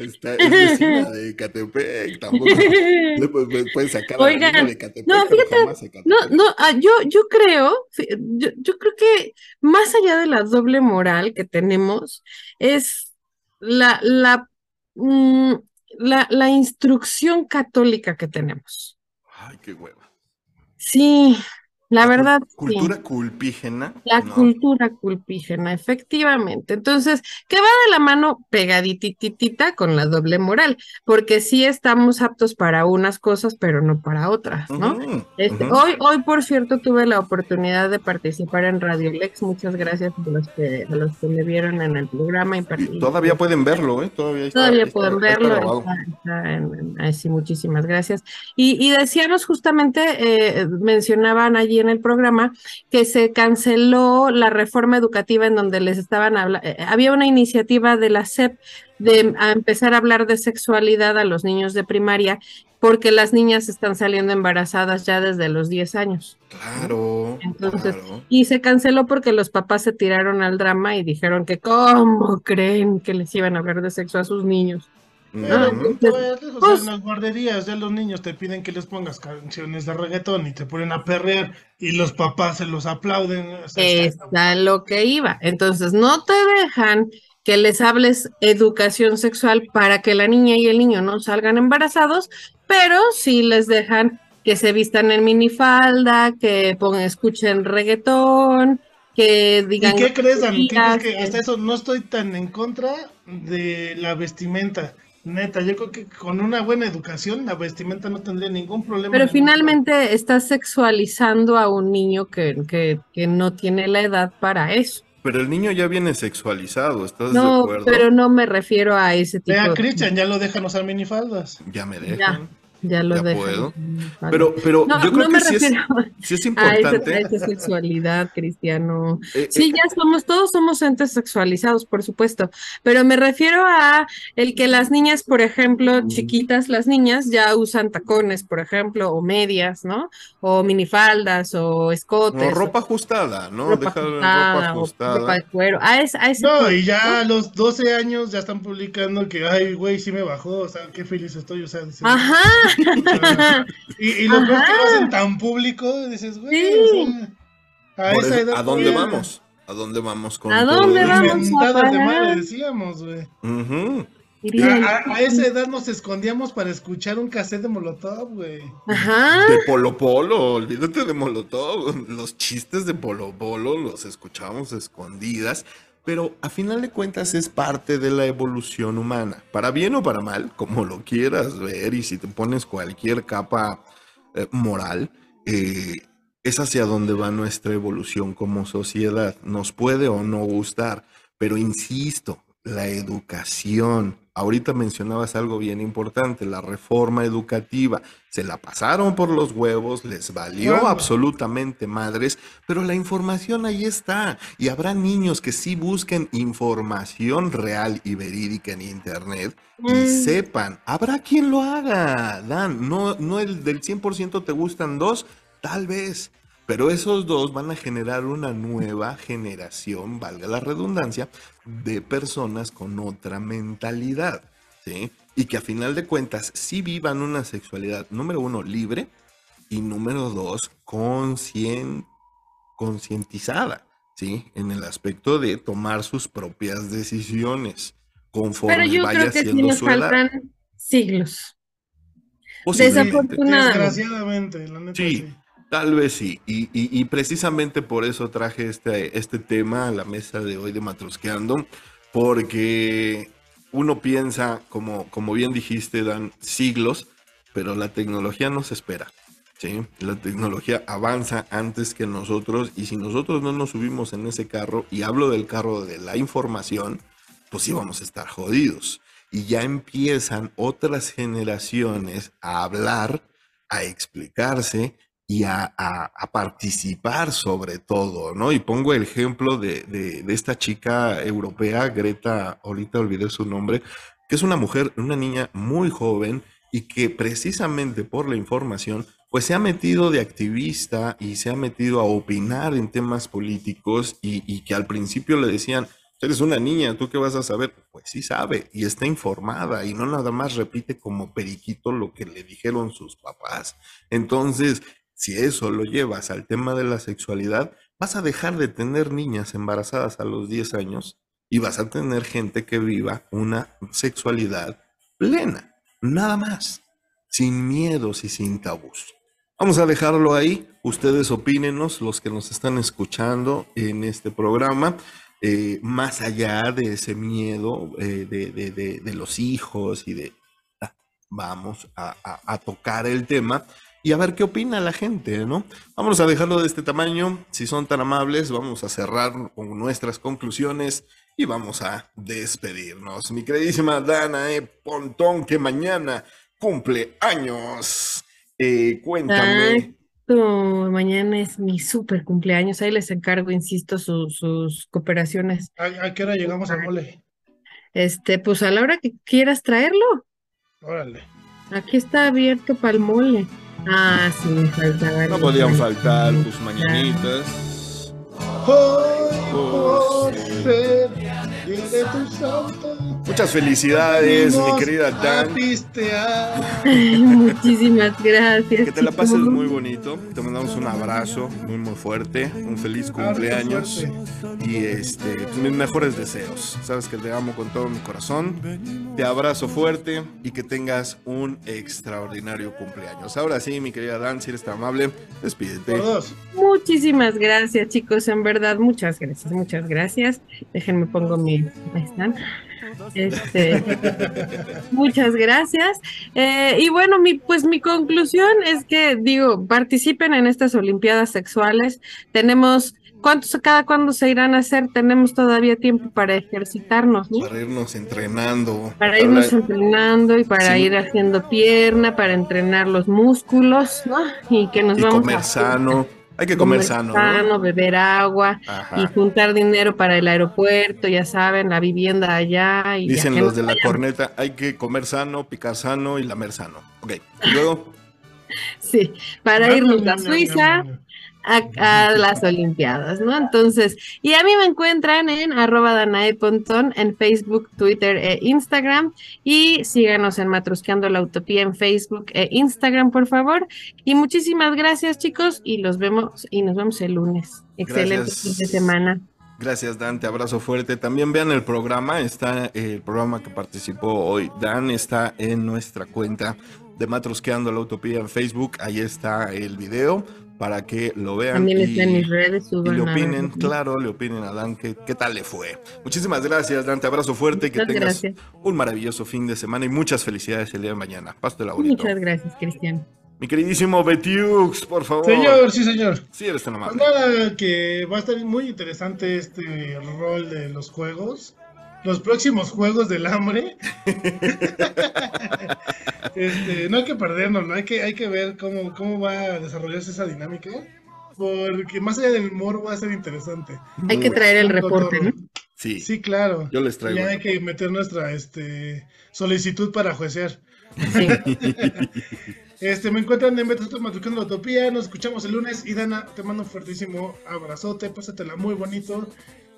S1: Está, es vecina de Catepec, tampoco le pueden sacar
S2: Oigan,
S1: la de Catepec, no, fíjate,
S2: no, no, ah, yo, yo creo, yo, yo creo que más allá de la doble moral que tenemos, es la, la Mm, la, la instrucción católica que tenemos.
S1: Ay, qué hueva.
S2: Sí, la, verdad.
S1: Cultura culpígena.
S2: La cultura culpígena, efectivamente. Entonces, que va de la mano pegadititita con la doble moral, porque sí estamos aptos para unas cosas, pero no para otras, ¿no? Este, hoy, hoy, por cierto, tuve la oportunidad de participar en Radio Lex. Muchas gracias a los que, a los que me vieron en el programa.
S1: Y todavía pueden verlo, ¿eh? Todavía,
S2: todavía pueden verlo. sí, muchísimas gracias. Y, y decíamos justamente, eh, mencionaban allí en el programa que se canceló la reforma educativa en donde les estaban hablando, eh, había una iniciativa de la SEP de empezar a hablar de sexualidad a los niños de primaria porque las niñas están saliendo embarazadas ya desde los 10 años.
S1: Claro.
S2: Entonces, y se canceló porque los papás se tiraron al drama y dijeron que cómo creen que les iban a hablar de sexo a sus niños.
S3: Ah, pues, en las guarderías ya los niños te piden que les pongas canciones de reggaetón y te ponen a perrear y los papás se los aplauden.
S2: está lo que iba. Entonces no te dejan que les hables educación sexual para que la niña y el niño no salgan embarazados, pero sí les dejan que se vistan en minifalda, que pongan, escuchen reggaetón, que digan...
S3: ¿Y qué crees, Dani? que hasta eso no estoy tan en contra de la vestimenta? Neta, yo creo que con una buena educación la vestimenta no tendría ningún problema.
S2: Pero finalmente estás sexualizando a un niño que, que, que, no tiene la edad para eso.
S1: Pero el niño ya viene sexualizado, ¿estás de acuerdo?
S2: pero no me refiero a ese tipo.
S3: Vea, Cristian, ya lo dejan usar minifaldas.
S1: Ya me dejan.
S2: Ya lo
S1: ya
S2: dejo.
S1: puedo. Pero, pero yo creo que sí es, sí es, importante.
S2: A esa, sexualidad, Cristiano. Eh, sí, eh, ya somos, todos somos entes sexualizados, por supuesto. Pero me refiero a el que las niñas, por ejemplo, chiquitas, las niñas ya usan tacones, por ejemplo, o medias, ¿no? O minifaldas, o escotes.
S1: O ropa ajustada, ¿no? Ropa Deja ajustada, ropa ajustada.
S2: ropa de cuero. A ese, a ese
S3: no, y ya a los 12 años ya están publicando que, ay, güey, sí me bajó, o sea, qué feliz estoy, o sea.
S2: Ajá
S3: y, y, lo que lo hacen tan público, dices, güey,
S1: a esa edad. ¿A dónde vamos? ¿A dónde vamos con
S2: ¿A dónde vamos?
S3: A de madre decíamos, güey. a, esa edad nos escondíamos para escuchar un cassette de Molotov, güey.
S2: Ajá.
S1: De Polo Polo, olvídate de Molotov. Los chistes de Polo Polo los escuchábamos escondidas pero a final de cuentas es parte de la evolución humana, para bien o para mal, como lo quieras ver y si te pones cualquier capa eh, moral, eh, es hacia donde va nuestra evolución como sociedad. Nos puede o no gustar, pero insisto, la educación. Ahorita mencionabas algo bien importante, la reforma educativa. Se la pasaron por los huevos, les valió absolutamente madres, pero la información ahí está. Y habrá niños que sí busquen información real y verídica en Internet y mm. sepan. Habrá quien lo haga, Dan. No, no el del 100% te gustan dos, tal vez. Pero esos dos van a generar una nueva generación, valga la redundancia, de personas con otra mentalidad, ¿sí? Y que a final de cuentas sí vivan una sexualidad, número uno, libre y número dos, concientizada, ¿sí? En el aspecto de tomar sus propias decisiones conforme
S2: Pero yo
S1: vaya
S2: creo que sí
S1: siendo
S2: nos
S1: su edad.
S2: faltan siglos. Desafortunadamente.
S3: Desgraciadamente, la neta
S1: Sí,
S3: sí.
S1: tal vez sí. Y, y- y precisamente por eso traje este, este tema a la mesa de hoy de Matrusqueando, porque uno piensa, como, como bien dijiste, dan siglos, pero la tecnología nos espera. ¿sí? La tecnología avanza antes que nosotros y si nosotros no nos subimos en ese carro, y hablo del carro de la información, pues sí vamos a estar jodidos. Y ya empiezan otras generaciones a hablar, a explicarse y a, participar sobre todo, ¿no? Y pongo el ejemplo de, de- de esta chica europea, Greta, ahorita olvidé su nombre, que es una mujer, una niña muy joven y que precisamente por la información, pues se ha metido de activista y se ha metido a opinar en temas políticos y, y que al principio le decían, eres una niña, ¿tú qué vas a saber? Pues sí sabe y está informada y no nada más repite como periquito lo que le dijeron sus papás. Entonces, si eso lo llevas al tema de la sexualidad, vas a dejar de tener niñas embarazadas a los 10 años y vas a tener gente que viva una sexualidad plena, nada más, sin miedos y sin tabús. Vamos a dejarlo ahí. Ustedes opínenos, los que nos están escuchando en este programa, eh, más allá de ese miedo eh, de, los hijos y de... ah, Vamos a tocar el tema y a ver qué opina la gente, ¿no? Vamos a dejarlo de este tamaño. Si son tan amables, vamos a cerrar con nuestras conclusiones y vamos a despedirnos. Mi queridísima Dana E. Pontón, que mañana cumple años. Eh, cuéntame.
S2: Exacto, mañana es mi súper cumpleaños. Ahí les encargo, insisto, su- sus cooperaciones.
S3: ¿A, a qué hora llegamos al mole?
S2: Este, pues a la hora que quieras traerlo,
S3: Órale.
S2: aquí está abierto para el mole. Ah, sí, me faltaba.
S1: No podían faltar tus mañanitas.
S3: Hoy
S1: Oh,
S3: por
S1: sí.
S3: ser día de tu santo.
S1: Muchas felicidades, mi querida Dan.
S2: Muchísimas gracias.
S1: Que te la pases muy bonito. Te mandamos un abrazo muy muy fuerte. Un feliz cumpleaños. Y este, pues, mis mejores deseos. Sabes que te amo con todo mi corazón. Te abrazo fuerte y que tengas un extraordinario cumpleaños. Ahora sí, mi querida Dan, si eres tan amable, despídete.
S2: Muchísimas gracias, chicos. En verdad, muchas gracias, muchas gracias. Déjenme pongo mi. Ahí están. Este, muchas gracias. Eh, y bueno, mi, pues mi conclusión es que, digo, participen en estas Olimpiadas sexuales. Tenemos, ¿cuántos cada cuándo se irán a hacer? Tenemos todavía tiempo para ejercitarnos, ¿no?
S1: Para irnos entrenando.
S2: Para irnos entrenando y para
S1: Sí.
S2: ir haciendo pierna, para entrenar los músculos, ¿no? Y que nos
S1: y
S2: vamos
S1: comer
S2: a
S1: sano. Hay que comer sano, ¿no?
S2: sano, beber agua y juntar dinero para el aeropuerto, ya saben, la vivienda allá. Y
S1: Dicen los de la
S2: vayan-
S1: corneta, hay que comer sano, picar sano y lamer sano. Ok, y luego,
S2: Sí, para irnos a Suiza. A, a las Olimpiadas, ¿no? Entonces, y a mí me encuentran en arroba Danae Pontón en Facebook, Twitter e Instagram y síganos en Matrusqueando la Utopía en Facebook e Instagram, por favor. Y muchísimas gracias, chicos, y los vemos y nos vemos el lunes. Excelente
S1: Gracias.
S2: fin de semana.
S1: gracias Dan, te abrazo fuerte. También vean el programa, está eh, el programa que participó hoy. Dan está en nuestra cuenta de Matrosqueando la Utopía en Facebook. Ahí está el video para que lo vean.
S2: También
S1: y-
S2: está en mis redes,
S1: Y le
S2: a
S1: opinen,
S2: verlo.
S1: claro, le opinen a Dan qué, qué tal le fue. Muchísimas gracias, Dan, te abrazo fuerte y que tengas
S2: gracias.
S1: un maravilloso fin de semana y muchas felicidades el día de mañana. Pásatela bonito.
S2: Muchas gracias, Cristian.
S1: Mi queridísimo Betiux, por favor.
S3: Señor, sí, señor.
S1: Sí, eres tan
S3: Pues
S1: amable.
S3: nada, que va a estar muy interesante este rol de los juegos. Los próximos juegos del hambre. este, no hay que perdernos, ¿no? Hay que, hay que ver cómo, cómo va a desarrollarse esa dinámica. Porque más allá del humor va a ser interesante.
S2: Hay que traer el reporte, ¿no?
S1: Sí,
S3: Sí, claro.
S1: yo les traigo.
S3: Ya hay que meter nuestra este, solicitud para juecear.
S2: Sí.
S3: Este, me encuentran en Beto Matricando la Utopía. Nos escuchamos el lunes. Y Dana, te mando un fuertísimo abrazote. Pásatela muy bonito.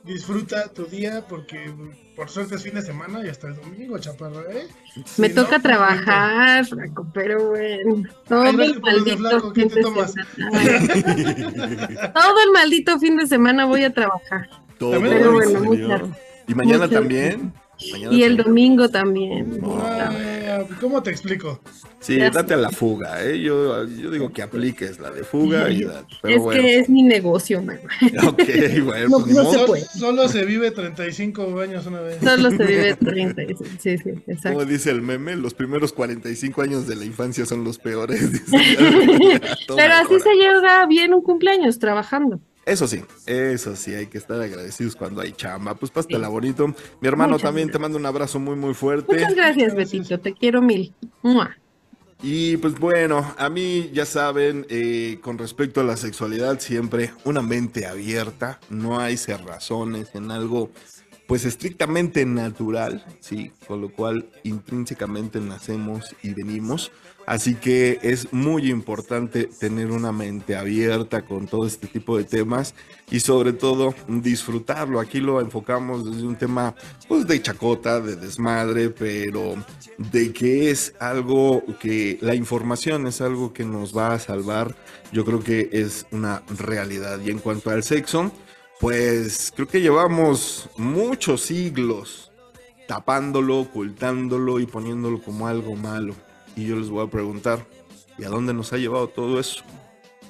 S3: Disfruta tu día porque por suerte es fin de semana y hasta el domingo, chaparra, ¿eh?
S2: Me toca pues, trabajar, flaco, pero bueno. Todo el maldito fin de semana. Todo el maldito fin de semana voy a trabajar.
S1: Todo pero bueno, ¿Y mañana también?
S2: Y el domingo también.
S3: ¿Cómo te explico?
S1: Sí, date a la fuga, ¿eh? Yo, yo digo que apliques la de fuga y
S2: es que es mi negocio, man.
S1: Ok, bueno,
S3: pues Solo se vive 35 años una vez.
S2: Solo se vive 35, sí, sí, exacto.
S1: Como dice el meme, los primeros 45 años de la infancia son los peores.
S2: Pero así se llega bien un cumpleaños trabajando.
S1: Eso sí, eso sí, hay que estar agradecidos cuando hay chamba. Pues pásatela bonito. Mi hermano también te mando un abrazo muy, muy fuerte.
S2: Muchas gracias, Betito, te quiero mil.
S1: Y pues bueno, a mí ya saben, eh, con respecto a la sexualidad, siempre una mente abierta, no hay cerrazones en algo pues estrictamente natural, sí, con lo cual intrínsecamente nacemos y venimos. Así que es muy importante tener una mente abierta con todo este tipo de temas y sobre todo disfrutarlo. Aquí lo enfocamos desde un tema pues, de chacota, de desmadre, pero de que es algo que la información es algo que nos va a salvar. Yo creo que es una realidad. Y en cuanto al sexo, pues creo que llevamos muchos siglos tapándolo, ocultándolo y poniéndolo como algo malo. Y yo les voy a preguntar, ¿y a dónde nos ha llevado todo eso?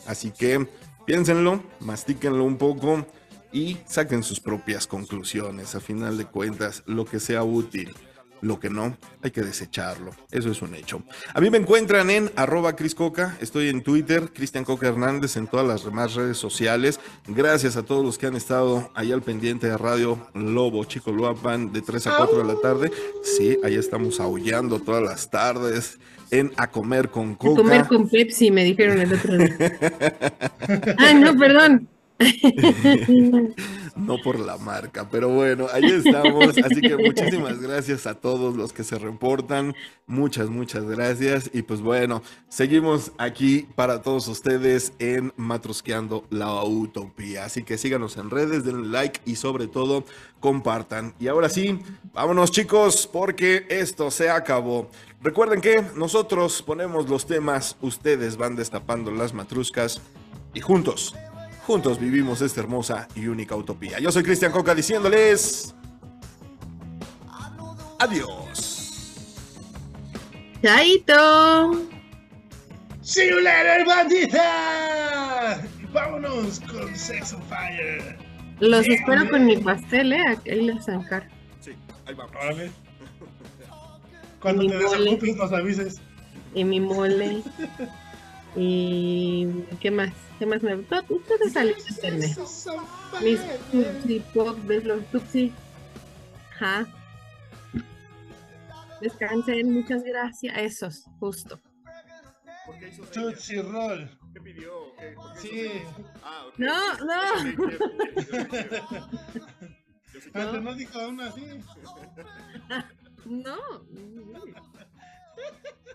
S1: Así que piénsenlo, mastíquenlo un poco y saquen sus propias conclusiones. A final de cuentas, lo que sea útil lo que no, hay que desecharlo. Eso es un hecho. A mí me encuentran en arroba Coca. Estoy en Twitter, Cristian Coca Hernández, en todas las demás redes sociales. Gracias a todos los que han estado ahí al pendiente de Radio Lobo, Chico Luapan, de 3 a 4 de la tarde. Sí, ahí estamos aullando todas las tardes en A Comer con Coca. A
S2: comer con Pepsi, me dijeron el otro día. Ay, no, perdón.
S1: no por la marca, pero bueno, ahí estamos. Así que muchísimas gracias a todos los que se reportan. Muchas, muchas gracias. Y pues bueno, seguimos aquí para todos ustedes en Matrosqueando la Utopía. Así que síganos en redes, denle like y sobre todo compartan. Y ahora sí, vámonos chicos, porque esto se acabó. Recuerden que nosotros ponemos los temas, ustedes van destapando las matruscas y juntos Juntos vivimos esta hermosa y única utopía. Yo soy Cristian Coca diciéndoles... Adiós.
S2: Chaito.
S3: See you later, bandita. Vámonos con Sex on Fire.
S2: Los espero con mi pastel, ¿eh? Ahí les encargo.
S1: Sí, ahí vamos.
S3: Cuando te desocupes nos avises.
S2: Y mi mole. y... ¿Qué más? ¿Qué más me gustó? Ustedes salen a internet. Mis Tutsi Pop de los Tutsi. Ajá. Descansen, muchas gracias. Esos, justo.
S3: Tutsi Roll.
S1: ¿Qué pidió?
S3: Sí.
S1: Ah, okay.
S2: No, no.
S3: Pero no dijo aún así.
S2: Não.